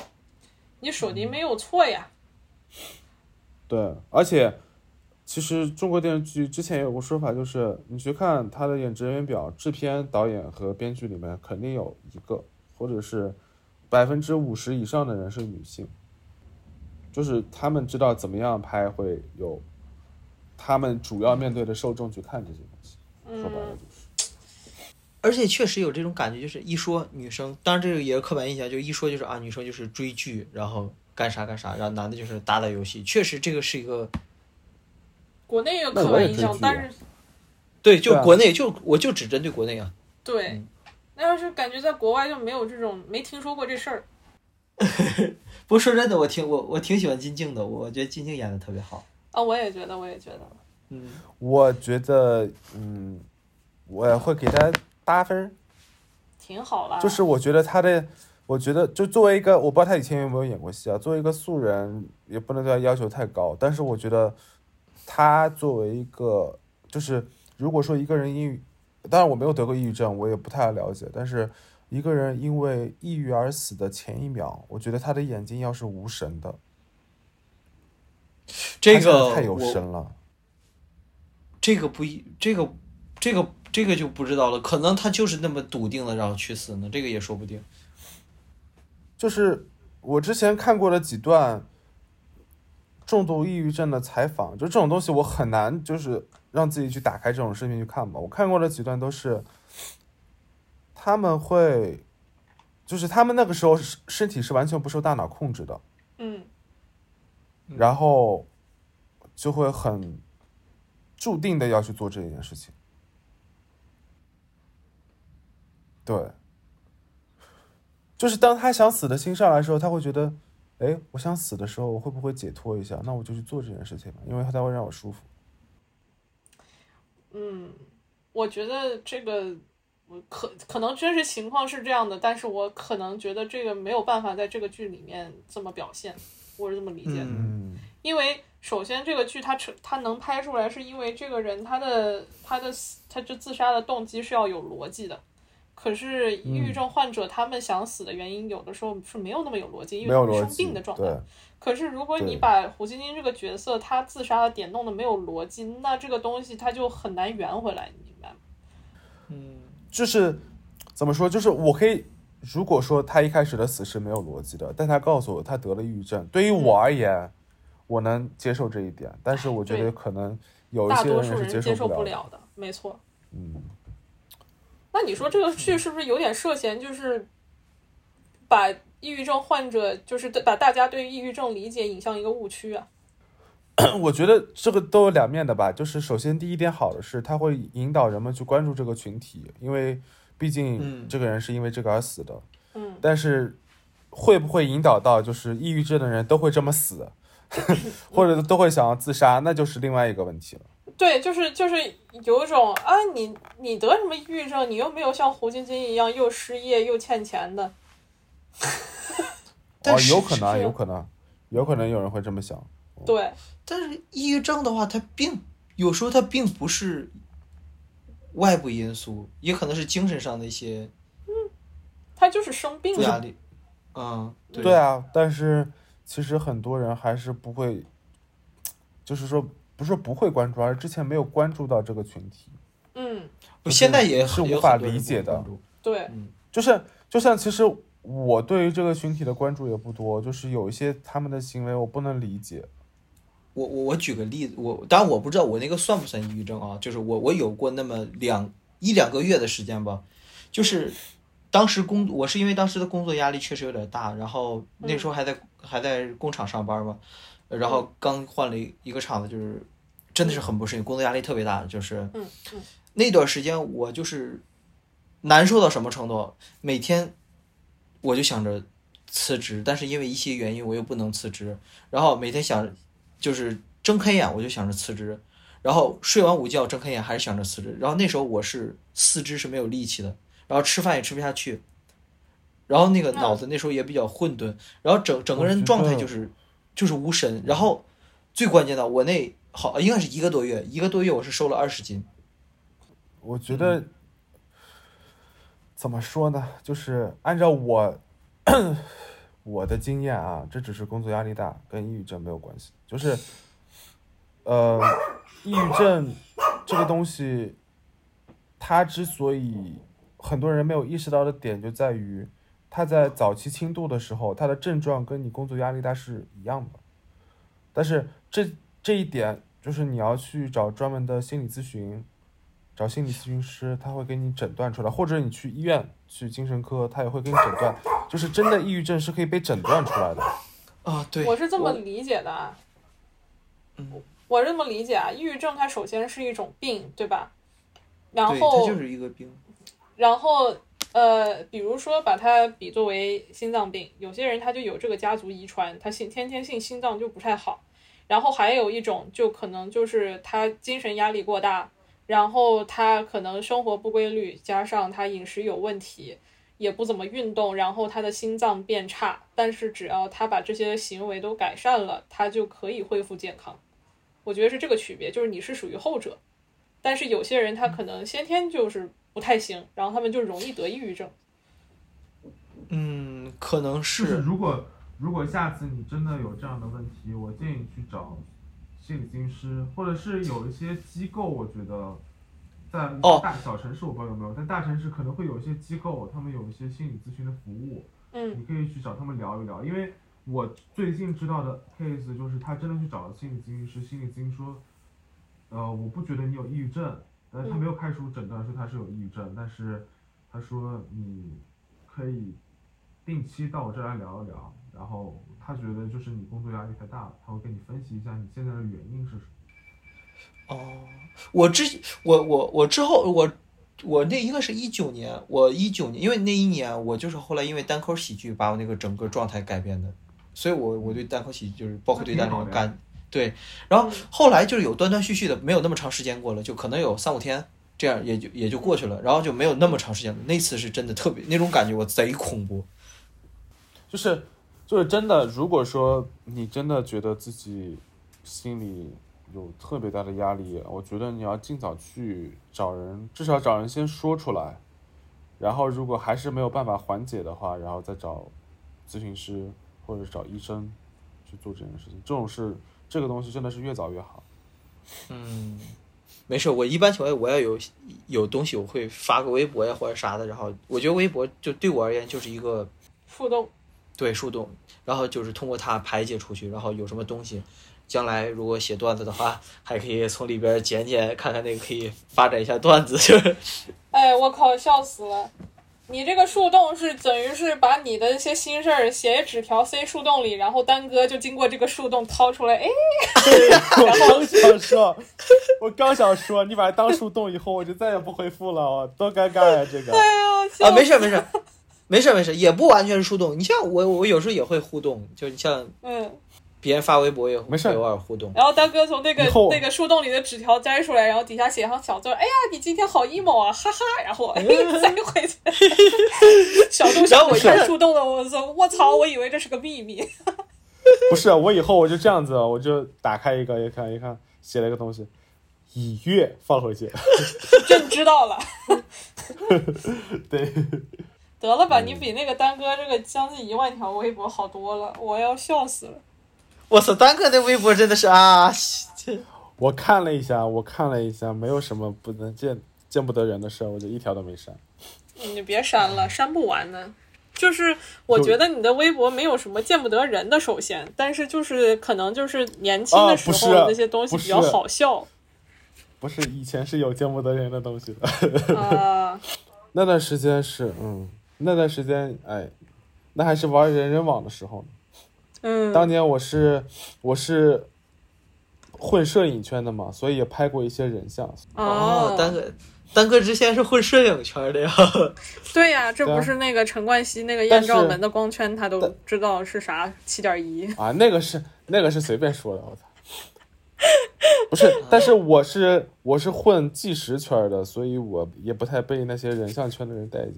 [SPEAKER 1] 你说的没有错呀。
[SPEAKER 3] 对，而且，其实中国电视剧之前有个说法，就是你去看他的演职人员表，制片、导演和编剧里面肯定有一个，或者是。百分之五十以上的人是女性，就是他们知道怎么样拍会有，他们主要面对的受众去看这些东西。说白了就是，
[SPEAKER 2] 而且确实有这种感觉，就是一说女生，当然这个也是刻板印象，就一说就是啊，女生就是追剧，然后干啥干啥，然后男的就是打打游戏。确实这个是一个
[SPEAKER 1] 国内有刻板印象，但是
[SPEAKER 2] 对，就国内就我就只针对国内啊。
[SPEAKER 1] 对。那要是感觉在国外就没有这种，没听说过这事儿。
[SPEAKER 2] 不说真的，我挺我我挺喜欢金靖的，我觉得金靖演的特别好。
[SPEAKER 1] 啊，我也觉得，我也觉得。
[SPEAKER 2] 嗯，
[SPEAKER 3] 我觉得，嗯，我会给他八分。
[SPEAKER 1] 挺好了。
[SPEAKER 3] 就是我觉得他的，我觉得就作为一个，我不知道他以前有没有演过戏啊。作为一个素人，也不能对他要求太高。但是我觉得，他作为一个，就是如果说一个人抑郁。当然我没有得过抑郁症，我也不太了解。但是一个人因为抑郁而死的前一秒，我觉得他的眼睛要是无神的，
[SPEAKER 2] 这个
[SPEAKER 3] 太有神了。
[SPEAKER 2] 这个不一，这个这个这个就不知道了。可能他就是那么笃定的然后去死呢，这个也说不定。
[SPEAKER 3] 就是我之前看过了几段重度抑郁症的采访，就这种东西我很难就是。让自己去打开这种视频去看吧。我看过的几段都是，他们会，就是他们那个时候身体是完全不受大脑控制的，
[SPEAKER 1] 嗯，
[SPEAKER 3] 然后就会很注定的要去做这一件事情。对，就是当他想死的心上来的时候，他会觉得，哎，我想死的时候，我会不会解脱一下？那我就去做这件事情吧，因为它才会让我舒服。
[SPEAKER 1] 嗯，我觉得这个我可可能真实情况是这样的，但是我可能觉得这个没有办法在这个剧里面这么表现，我是这么理解的。
[SPEAKER 3] 嗯，
[SPEAKER 1] 因为首先这个剧它成它能拍出来，是因为这个人他的他的他这自杀的动机是要有逻辑的。可是抑郁症患者他们想死的原因，有的时候是没有那么有逻辑，因为他们生病的状态。可是如果你把胡晶晶这个角色他自杀的点弄得没有逻辑，那这个东西他就很难圆回来，你明白吗？
[SPEAKER 2] 嗯，
[SPEAKER 3] 就是怎么说？就是我可以，如果说他一开始的死是没有逻辑的，但他告诉我他得了抑郁症，对于我而言，我能接受这一点。但是我觉得可能有一些
[SPEAKER 1] 人是
[SPEAKER 3] 接受
[SPEAKER 1] 不了的，没错。
[SPEAKER 3] 嗯。
[SPEAKER 1] 那你说这个剧是不是有点涉嫌，就是把抑郁症患者，就是把大家对抑郁症理解引向一个误区啊？
[SPEAKER 3] 我觉得这个都有两面的吧。就是首先第一点好的是，它会引导人们去关注这个群体，因为毕竟这个人是因为这个而死的。
[SPEAKER 1] 嗯。
[SPEAKER 3] 但是会不会引导到就是抑郁症的人都会这么死，或者都会想要自杀，那就是另外一个问题了。
[SPEAKER 1] 对，就是就是有一种啊，你你得什么抑郁症？你又没有像胡晶晶一样又失业又欠钱的。
[SPEAKER 3] 哦，有可能，有可能，有可能有人会这么想。
[SPEAKER 1] 对，
[SPEAKER 2] 但是抑郁症的话，它并有时候它并不是外部因素，也可能是精神上的一些。
[SPEAKER 1] 嗯，他就是生病
[SPEAKER 2] 压 力。嗯，
[SPEAKER 3] 对啊，但是其实很多人还是不会，就是说不是说不会关注，而是之前没有关注到这个群体。
[SPEAKER 1] 嗯，我
[SPEAKER 2] 现在也
[SPEAKER 3] 是无法理解的。
[SPEAKER 1] 对，嗯
[SPEAKER 3] 就是就像其实。我对于这个群体的关注也不多，就是有一些他们的行为我不能理解。
[SPEAKER 2] 我我我举个例子，我当然我不知道我那个算不算抑郁症啊？就是我我有过那么两一两个月的时间吧，就是当时工我是因为当时的工作压力确实有点大，然后那时候还在还在工厂上班嘛，然后刚换了一个厂子，就是真的是很不适应，工作压力特别大，就是那段时间我就是难受到什么程度，每天。我就想着辞职，但是因为一些原因我又不能辞职，然后每天想就是睁开眼我就想着辞职，然后睡完午觉睁开眼还是想着辞职，然后那时候我是四肢是没有力气的，然后吃饭也吃不下去，然后那个脑子那时候也比较混沌，然后整整个人状态就是就是无神，然后最关键的我那好应该是一个多月，一个多月我是瘦了二十斤，
[SPEAKER 3] 我觉得。怎么说呢？就是按照我我的经验啊，这只是工作压力大，跟抑郁症没有关系。就是，呃，抑郁症这个东西，它之所以很多人没有意识到的点，就在于它在早期轻度的时候，它的症状跟你工作压力大是一样的。但是这这一点，就是你要去找专门的心理咨询。找心理咨询师，他会给你诊断出来，或者你去医院去精神科，他也会给你诊断，就是真的抑郁症是可以被诊断出来的。
[SPEAKER 2] 啊，对，
[SPEAKER 1] 我是这么理解的啊。
[SPEAKER 2] 嗯，
[SPEAKER 1] 我这么理解啊，抑郁症它首先是一种病，对吧？然后
[SPEAKER 2] 它就是一个病。
[SPEAKER 1] 然后呃，比如说把它比作为心脏病，有些人他就有这个家族遗传，他心天天性心脏就不太好。然后还有一种就可能就是他精神压力过大。然后他可能生活不规律，加上他饮食有问题，也不怎么运动，然后他的心脏变差。但是只要他把这些行为都改善了，他就可以恢复健康。我觉得是这个区别，就是你是属于后者。但是有些人他可能先天就是不太行，然后他们就容易得抑郁症。
[SPEAKER 2] 嗯，可能是。
[SPEAKER 3] 如果如果下次你真的有这样的问题，我建议去找。心理咨询师，或者是有一些机构，我觉得在大小城市我不知道有没有，但大城市可能会有一些机构，他们有一些心理咨询的服务，
[SPEAKER 1] 嗯，
[SPEAKER 3] 你可以去找他们聊一聊。因为我最近知道的 case 就是他真的去找了心理咨询师，心理咨询说，呃，我不觉得你有抑郁症，但是他没有开出诊断说他是有抑郁症，但是他说你可以定期到我这来聊一聊，然后。他觉得就是你工作压力太大了，他会跟你分析一下你现在的原因是什么。
[SPEAKER 2] 哦，我之我我我之后我我那应该是一九年，我一九年，因为那一年我就是后来因为单口喜剧把我那个整个状态改变的，所以我我对单口喜剧就是包括对单口感对，然后后来就是有断断续续的，没有那么长时间过了，就可能有三五天这样也就也就过去了，然后就没有那么长时间了。那次是真的特别那种感觉，我贼恐怖，
[SPEAKER 3] 就是。就是真的，如果说你真的觉得自己心里有特别大的压力，我觉得你要尽早去找人，至少找人先说出来。然后如果还是没有办法缓解的话，然后再找咨询师或者找医生去做这件事情。这种事，这个东西真的是越早越好。
[SPEAKER 2] 嗯，没事，我一般情况下我要有有东西，我会发个微博呀或者啥的。然后我觉得微博就对我而言就是一个
[SPEAKER 1] 树洞。
[SPEAKER 2] 对树洞，然后就是通过它排解出去，然后有什么东西，将来如果写段子的话，还可以从里边剪剪，看看那个可以发展一下段子，就是。
[SPEAKER 1] 哎，我靠，笑死了！你这个树洞是等于是把你的一些心事儿写纸条塞树洞里，然后丹哥就经过这个树洞掏出来，哎，
[SPEAKER 3] 我刚想说，我刚想说，你把它当树洞以后，我就再也不回复了，多尴尬呀，这个。
[SPEAKER 1] 哎
[SPEAKER 2] 呀，啊，没事没事，没事没事，也不完全是树洞。你像我，我有时候也会互动，就像
[SPEAKER 1] 嗯。
[SPEAKER 2] 别人发微博也
[SPEAKER 3] 没事，
[SPEAKER 2] 偶尔互动。
[SPEAKER 1] 然后丹哥从那个那个树洞里的纸条摘出来，然后底下写上小字：“哎呀，你今天好 emo 啊，哈哈。”然后塞回去。小杜小我一看树洞的，我说我操，我以为这是个秘密。
[SPEAKER 3] 不是，我以后我就这样子，我就打开一个一看，一看写了一个东西，已阅放回去。
[SPEAKER 1] 朕知道了。
[SPEAKER 3] 对。
[SPEAKER 1] 得了吧，你比那个丹哥这个将近一万条微博好多了，我要笑死了。
[SPEAKER 2] 我操，丹哥那微博真的是啊！
[SPEAKER 3] 我看了一下，我看了一下，没有什么不能见见不得人的事儿，我就一条都没删。
[SPEAKER 1] 你别删了，删不完呢。就是我觉得你的微博没有什么见不得人的，首先，但是就是可能就是年轻的时候那些东西比较好笑。
[SPEAKER 3] 不是，以前是有见不得人的东西的。啊。那段时间是，嗯，那段时间，哎，那还是玩人人网的时候呢。
[SPEAKER 1] 嗯，
[SPEAKER 3] 当年我是我是混摄影圈的嘛，所以也拍过一些人像。
[SPEAKER 2] 哦，丹哥，丹哥之前是混摄影圈的呀。
[SPEAKER 1] 对呀，这不是那个陈冠希那个艳照门的光圈，他都知道是啥七点一
[SPEAKER 3] 啊？那个是那个是随便说的，我操！不是，但是我是我是混纪实圈的，所以我也不太被那些人像圈的人待见。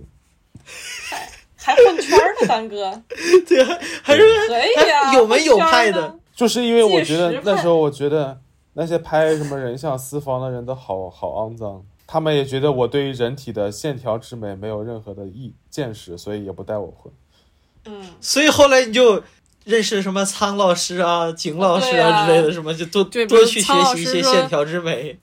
[SPEAKER 1] 还混圈呢，三哥，
[SPEAKER 2] 对，还是
[SPEAKER 1] 可以啊，
[SPEAKER 2] 有门有派的。
[SPEAKER 3] 就是因为我觉得那时候，我觉得那些拍什么人像私房的人都好好肮脏，他们也觉得我对于人体的线条之美没有任何的意见识，所以也不带我混。
[SPEAKER 1] 嗯，
[SPEAKER 2] 所以后来你就认识什么苍老师啊、景老师啊之类的，什么就多多去学习一些线条之美。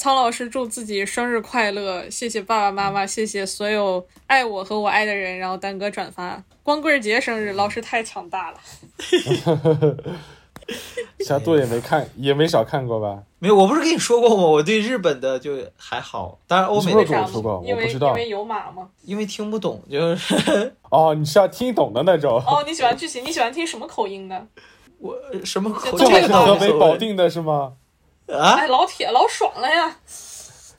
[SPEAKER 1] 苍老师祝自己生日快乐，谢谢爸爸妈妈，谢谢所有爱我和我爱的人。然后丹哥转发光棍节生日，老师太强大了。
[SPEAKER 3] 小杜也没看，也没少看过吧？
[SPEAKER 2] 没有，我不是跟你说过吗？我对日本的就还好，当然欧美的
[SPEAKER 3] 跟我说过，
[SPEAKER 1] 因为
[SPEAKER 3] 因
[SPEAKER 1] 为有马吗？
[SPEAKER 2] 因为听不懂，就是
[SPEAKER 3] 哦，你是要听懂的那种。
[SPEAKER 1] 哦，你喜欢剧情？你喜欢听什么口音的？
[SPEAKER 2] 我什么口？
[SPEAKER 3] 是河北保定的是吗？
[SPEAKER 2] 啊！
[SPEAKER 1] 哎，老铁，老爽了呀！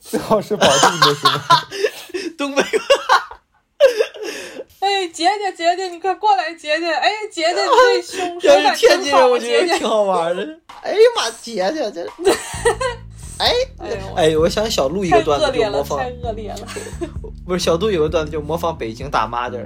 [SPEAKER 3] 最好是保定的是吗？
[SPEAKER 2] 东北。
[SPEAKER 1] 哎，姐姐，姐姐，你快过来，姐姐！哎，姐姐，你这胸 手感
[SPEAKER 2] 真
[SPEAKER 1] 好，
[SPEAKER 2] 姐姐挺好玩的。哎呀妈，姐姐这。哎哎，我想小鹿一个段子就模仿。
[SPEAKER 1] 太恶劣了！
[SPEAKER 2] 不是小杜有个段子就模仿北京大妈的，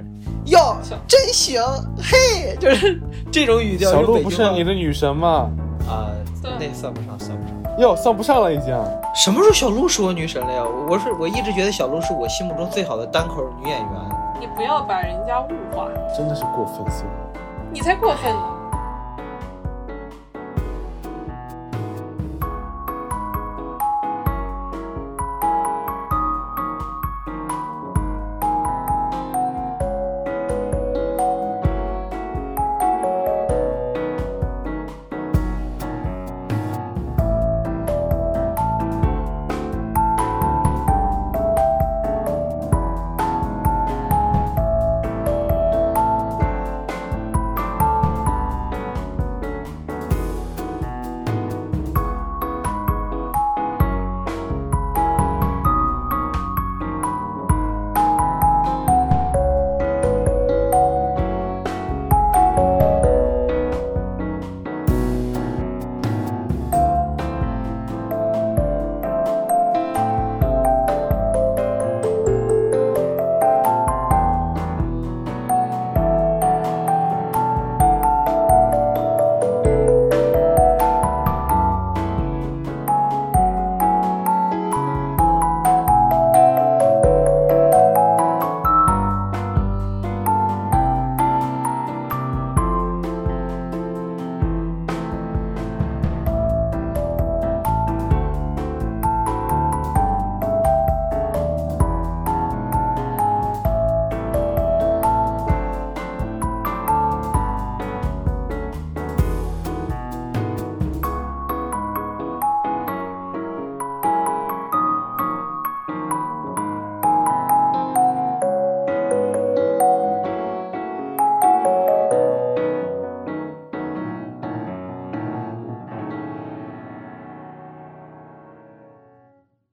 [SPEAKER 2] 哟，真行，嘿，就是这种语调。
[SPEAKER 3] 小鹿不是你的女神吗？
[SPEAKER 2] 啊，那算不上，算不上。
[SPEAKER 3] 哟，算不上了已经。
[SPEAKER 2] 什么时候小鹿是我女神了呀？我是我一直觉得小鹿是我心目中最好的单口女演员。
[SPEAKER 1] 你不要把人家物化，
[SPEAKER 3] 真的是过分了，
[SPEAKER 1] 你才过分呢。